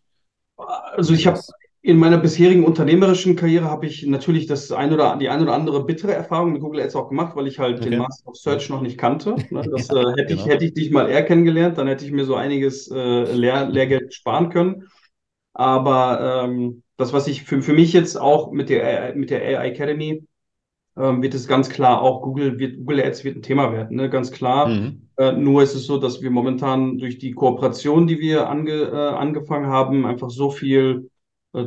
Also ich habe in meiner bisherigen unternehmerischen Karriere habe ich natürlich das ein oder die ein oder andere bittere Erfahrung mit Google Ads auch gemacht, weil ich halt Okay. den Master of Search noch nicht kannte. Ne? Das Ja, äh, hätte ich, genau. hätte ich dich mal eher kennengelernt, dann hätte ich mir so einiges äh, Lehr Lehrgeld sparen können. Aber ähm, das, was ich für, für mich jetzt auch mit der, AI mit der AI Academy ähm, wird es ganz klar auch Google wird, Google Ads wird ein Thema werden, ne? Ganz klar. Mhm. Äh, nur ist es so, dass wir momentan durch die Kooperation, die wir ange, äh, angefangen haben, einfach so viel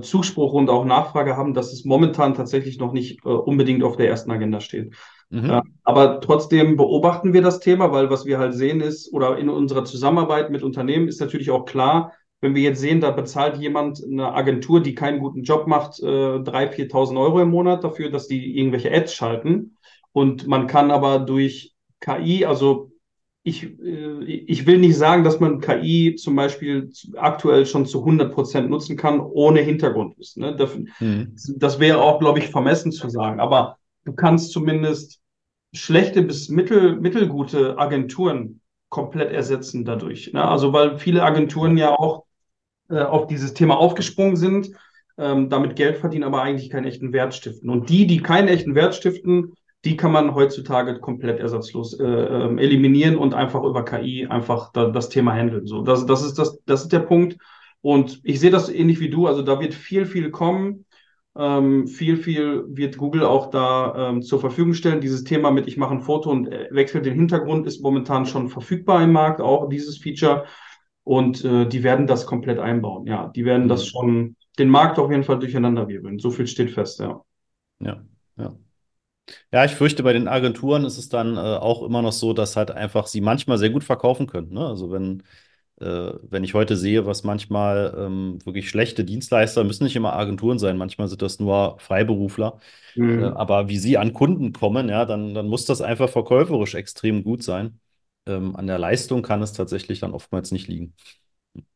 Zuspruch und auch Nachfrage haben, dass es momentan tatsächlich noch nicht äh, unbedingt auf der ersten Agenda steht. Äh, Mhm. aber trotzdem beobachten wir das Thema, weil was wir halt sehen ist, oder in unserer Zusammenarbeit mit Unternehmen ist natürlich auch klar, wenn wir jetzt sehen, da bezahlt jemand eine Agentur, die keinen guten Job macht, äh, 3.000, 4.000 Euro im Monat dafür, dass die irgendwelche Ads schalten. Und man kann aber durch KI, also ich, äh, ich will nicht sagen, dass man KI zum Beispiel aktuell schon zu 100 Prozent nutzen kann, ohne Hintergrundwissen. Ne? Das, Mhm. das wäre auch, glaube ich, vermessen zu sagen. Aber du kannst zumindest schlechte bis mittel, mittelgute Agenturen komplett ersetzen dadurch. Ne? Also weil viele Agenturen Ja. ja auch äh, auf dieses Thema aufgesprungen sind, ähm, damit Geld verdienen, aber eigentlich keinen echten Wert stiften. Und die, die keinen echten Wert stiften, die kann man heutzutage komplett ersatzlos äh, ähm, eliminieren und einfach über KI einfach da, das Thema handeln. So, das, das ist das, das ist der Punkt. Und ich sehe das ähnlich wie du. Also da wird viel, viel kommen. Ähm, viel, viel wird Google auch da ähm, zur Verfügung stellen. Dieses Thema mit, ich mache ein Foto und äh, wechsle den Hintergrund, ist momentan schon verfügbar im Markt, auch dieses Feature. Und äh, die werden das komplett einbauen. Ja, die werden das Mhm. schon den Markt auf jeden Fall durcheinander wirbeln. So viel steht fest, ja. Ja, ja. Ja, ich fürchte, bei den Agenturen ist es dann äh, auch immer noch so, dass halt einfach sie manchmal sehr gut verkaufen können. Ne? Also wenn, äh, wenn ich heute sehe, was manchmal ähm, wirklich schlechte Dienstleister, müssen nicht immer Agenturen sein, manchmal sind das nur Freiberufler. Äh, Mhm. aber wie sie an Kunden kommen, ja, dann, dann muss das einfach verkäuferisch extrem gut sein. Ähm, an der Leistung kann es tatsächlich dann oftmals nicht liegen.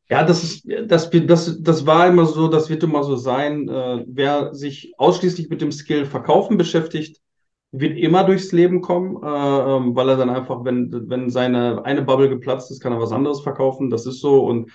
Ja, das ist, das, das, das war immer so, das wird immer so sein. Äh, wer sich ausschließlich mit dem Skill Verkaufen beschäftigt, wird immer durchs Leben kommen, äh, ähm, weil er dann einfach, wenn, wenn seine eine Bubble geplatzt ist, kann er was anderes verkaufen. Das ist so. Und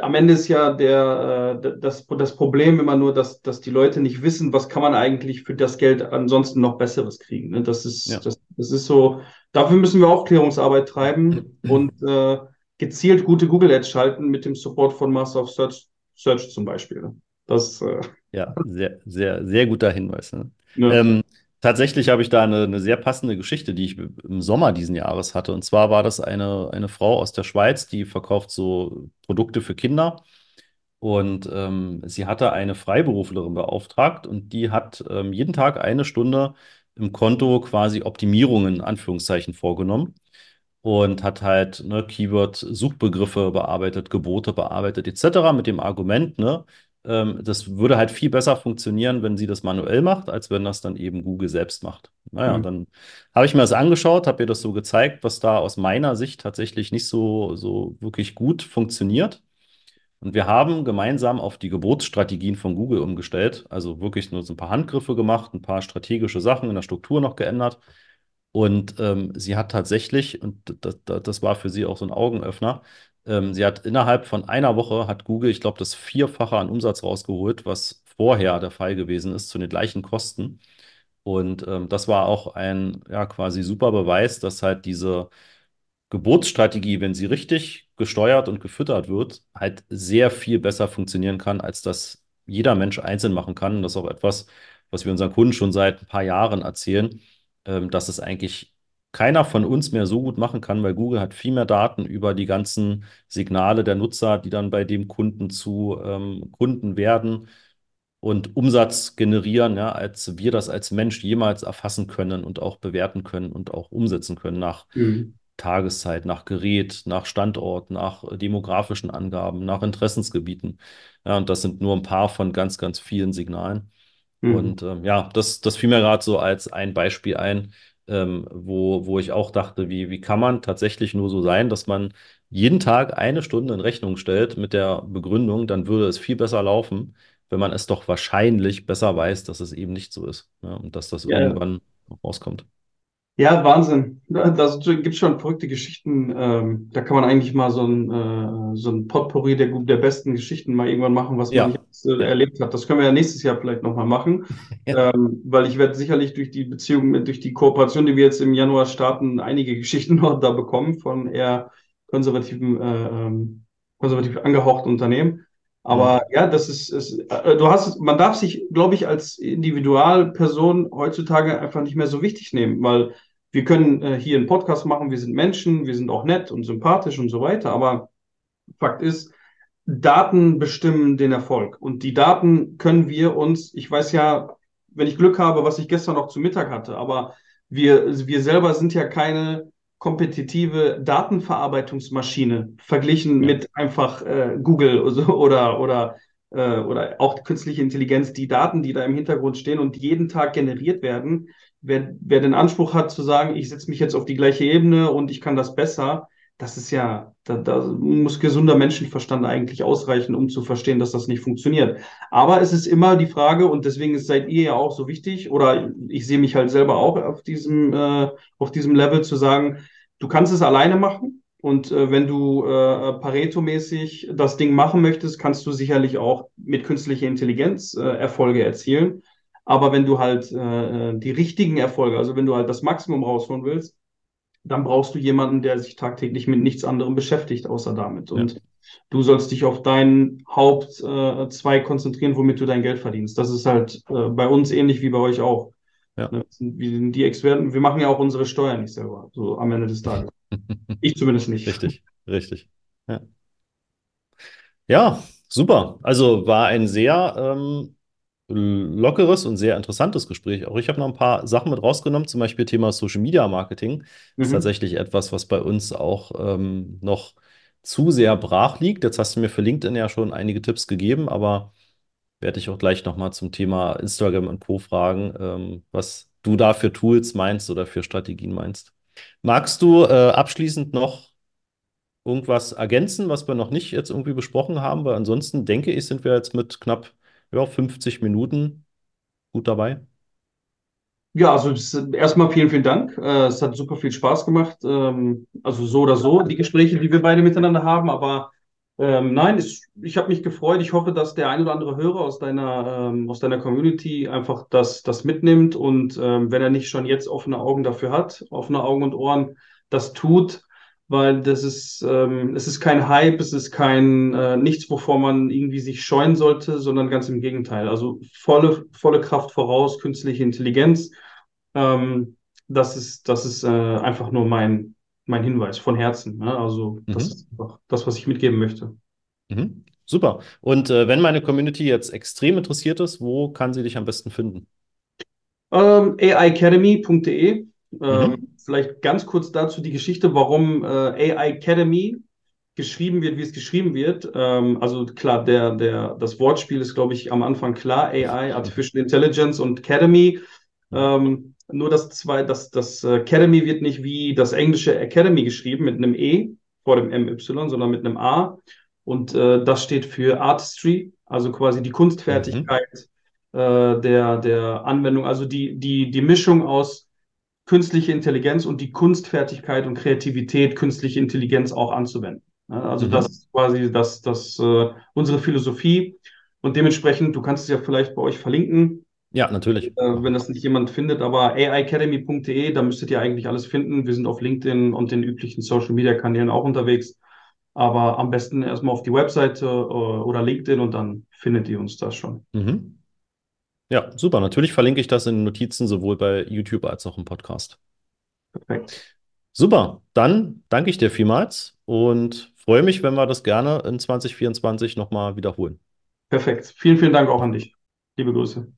am Ende ist ja der, äh, das, das Problem immer nur, dass, dass die Leute nicht wissen, was kann man eigentlich für das Geld ansonsten noch Besseres kriegen. Ne? Das ist, Ja. das, das ist so, dafür müssen wir Aufklärungsarbeit treiben und äh, gezielt gute Google Ads schalten mit dem Support von Master of Search, Search zum Beispiel. Ne? Das, äh, Ja, sehr, sehr, sehr guter Hinweis. Ne? ne? Ähm, tatsächlich habe ich da eine, eine sehr passende Geschichte, die ich im Sommer diesen Jahres hatte. Und zwar war das eine, eine Frau aus der Schweiz, die verkauft so Produkte für Kinder. Und ähm, sie hatte eine Freiberuflerin beauftragt und die hat ähm, jeden Tag eine Stunde im Konto quasi Optimierungen Anführungszeichen vorgenommen und hat halt ne, Keyword-Suchbegriffe bearbeitet, Gebote bearbeitet etc. mit dem Argument, ne, ähm, das würde halt viel besser funktionieren, wenn sie das manuell macht, als wenn das dann eben Google selbst macht. Naja, Mhm. dann habe ich mir das angeschaut, habe ihr das so gezeigt, was da aus meiner Sicht tatsächlich nicht so, so wirklich gut funktioniert. Und wir haben gemeinsam auf die Geburtsstrategien von Google umgestellt. Also wirklich nur so ein paar Handgriffe gemacht, ein paar strategische Sachen in der Struktur noch geändert. Und ähm, sie hat tatsächlich, und das, das war für sie auch so ein Augenöffner, ähm, sie hat innerhalb von einer Woche hat Google, ich glaube, das Vierfache an Umsatz rausgeholt, was vorher der Fall gewesen ist, zu den gleichen Kosten. Und ähm, das war auch ein ja quasi super Beweis, dass halt diese Geburtsstrategie, wenn sie richtig gesteuert und gefüttert wird, halt sehr viel besser funktionieren kann, als das jeder Mensch einzeln machen kann. Und das ist auch etwas, was wir unseren Kunden schon seit ein paar Jahren erzählen, ähm, dass es eigentlich keiner von uns mehr so gut machen kann, weil Google hat viel mehr Daten über die ganzen Signale der Nutzer, die dann bei dem Kunden zu ähm, Kunden werden und Umsatz generieren, ja, als wir das als Mensch jemals erfassen können und auch bewerten können und auch umsetzen können nach mhm. Tageszeit, nach Gerät, nach Standort, nach demografischen Angaben, nach Interessensgebieten. Ja, und das sind nur ein paar von ganz, ganz vielen Signalen. Mhm. Und ähm, ja, das, das fiel mir gerade so als ein Beispiel ein, ähm, wo, wo ich auch dachte, wie, wie kann man tatsächlich nur so sein, dass man jeden Tag eine Stunde in Rechnung stellt mit der Begründung, dann würde es viel besser laufen, wenn man es doch wahrscheinlich besser weiß, dass es eben nicht so ist. Ja, und dass das ja, irgendwann rauskommt. Ja, Wahnsinn. Da, da gibt es schon verrückte Geschichten. Ähm, da kann man eigentlich mal so ein, äh, so ein Potpourri der, der besten Geschichten mal irgendwann machen, was ja. man jetzt äh, erlebt hat. Das können wir ja nächstes Jahr vielleicht nochmal machen. Ja. Ähm, weil ich werde sicherlich durch die Beziehung, durch die Kooperation, die wir jetzt im Januar starten, einige Geschichten noch da bekommen von eher konservativen, äh, ähm, konservativ angehauchten Unternehmen. Aber ja, ja das ist, ist äh, du hast, man darf sich, glaube ich, als Individualperson heutzutage einfach nicht mehr so wichtig nehmen, weil wir können äh, hier einen Podcast machen, wir sind Menschen, wir sind auch nett und sympathisch und so weiter. Aber Fakt ist, Daten bestimmen den Erfolg. Und die Daten können wir uns, ich weiß ja, wenn ich Glück habe, was ich gestern noch zu Mittag hatte, aber wir, wir selber sind ja keine kompetitive Datenverarbeitungsmaschine verglichen ja. mit einfach äh, Google oder, oder, äh, oder auch künstliche Intelligenz. Die Daten, die da im Hintergrund stehen und jeden Tag generiert werden, wer, wer den Anspruch hat zu sagen, ich setze mich jetzt auf die gleiche Ebene und ich kann das besser, das ist ja, da, da muss gesunder Menschenverstand eigentlich ausreichen, um zu verstehen, dass das nicht funktioniert. Aber es ist immer die Frage, und deswegen seid ihr ja auch so wichtig, oder ich sehe mich halt selber auch auf diesem, äh, auf diesem Level zu sagen, du kannst es alleine machen. Und äh, wenn du äh, Pareto-mäßig das Ding machen möchtest, kannst du sicherlich auch mit künstlicher Intelligenz äh, Erfolge erzielen. Aber wenn du halt äh, äh, die richtigen Erfolge, also wenn du halt das Maximum rausholen willst, dann brauchst du jemanden, der sich tagtäglich mit nichts anderem beschäftigt, außer damit. Und ja. du sollst dich auf deinen Hauptzweig äh, konzentrieren, womit du dein Geld verdienst. Das ist halt äh, bei uns ähnlich wie bei euch auch. Ja. Ne, wir sind die Experten. Wir machen ja auch unsere Steuern nicht selber, so am Ende des Tages. ich zumindest nicht. Richtig, richtig. Ja. ja, super. Also war ein sehr ähm, lockeres und sehr interessantes Gespräch. Auch ich habe noch ein paar Sachen mit rausgenommen, zum Beispiel Thema Social Media Marketing. Mhm. ist tatsächlich etwas, was bei uns auch ähm, noch zu sehr brach liegt. Jetzt hast du mir für LinkedIn ja schon einige Tipps gegeben, aber werde ich auch gleich nochmal zum Thema Instagram und Co. fragen, ähm, was du da für Tools meinst oder für Strategien meinst. Magst du äh, abschließend noch irgendwas ergänzen, was wir noch nicht jetzt irgendwie besprochen haben? Weil ansonsten denke ich, sind wir jetzt mit knapp ja, 50 Minuten gut dabei. Ja, also erstmal vielen, vielen Dank. Äh, es hat super viel Spaß gemacht. Ähm, also so oder so, die Gespräche, die wir beide miteinander haben. Aber ähm, nein, ich, ich habe mich gefreut. Ich hoffe, dass der ein oder andere Hörer aus deiner, ähm, aus deiner Community einfach das, das mitnimmt und ähm, wenn er nicht schon jetzt offene Augen dafür hat, offene Augen und Ohren, das tut weil das ist, ähm, es ist kein Hype, es ist kein äh, nichts, wovor man irgendwie sich scheuen sollte, sondern ganz im Gegenteil. Also volle, volle Kraft voraus, künstliche Intelligenz. Ähm, das ist, das ist äh, einfach nur mein, mein Hinweis von Herzen. Ne? Also das mhm. ist einfach das, was ich mitgeben möchte. Mhm. Super. Und äh, wenn meine Community jetzt extrem interessiert ist, wo kann sie dich am besten finden? Ähm, aiacademy.de ähm, mhm. Vielleicht ganz kurz dazu die Geschichte, warum äh, AI Academy geschrieben wird, wie es geschrieben wird. Ähm, also klar, der, der, das Wortspiel ist, glaube ich, am Anfang klar. AI, Artificial Intelligence und Academy. Ähm, nur das zwei, das, das äh, Academy wird nicht wie das englische Academy geschrieben mit einem E vor dem MY, sondern mit einem A. Und äh, das steht für Artistry, also quasi die Kunstfertigkeit mhm. äh, der, der Anwendung, also die, die, die Mischung aus künstliche Intelligenz und die Kunstfertigkeit und Kreativität, künstliche Intelligenz auch anzuwenden. Also mhm. das ist quasi das, das, äh, unsere Philosophie. Und dementsprechend, du kannst es ja vielleicht bei euch verlinken. Ja, natürlich. Äh, wenn das nicht jemand findet, aber aiacademy.de, da müsstet ihr eigentlich alles finden. Wir sind auf LinkedIn und den üblichen Social Media Kanälen auch unterwegs. Aber am besten erstmal auf die Webseite äh, oder LinkedIn und dann findet ihr uns da schon. Mhm. Ja, super. Natürlich verlinke ich das in Notizen sowohl bei YouTube als auch im Podcast. Perfekt. Super, dann danke ich dir vielmals und freue mich, wenn wir das gerne in 2024 nochmal wiederholen. Perfekt. Vielen, vielen Dank auch an dich. Liebe Grüße.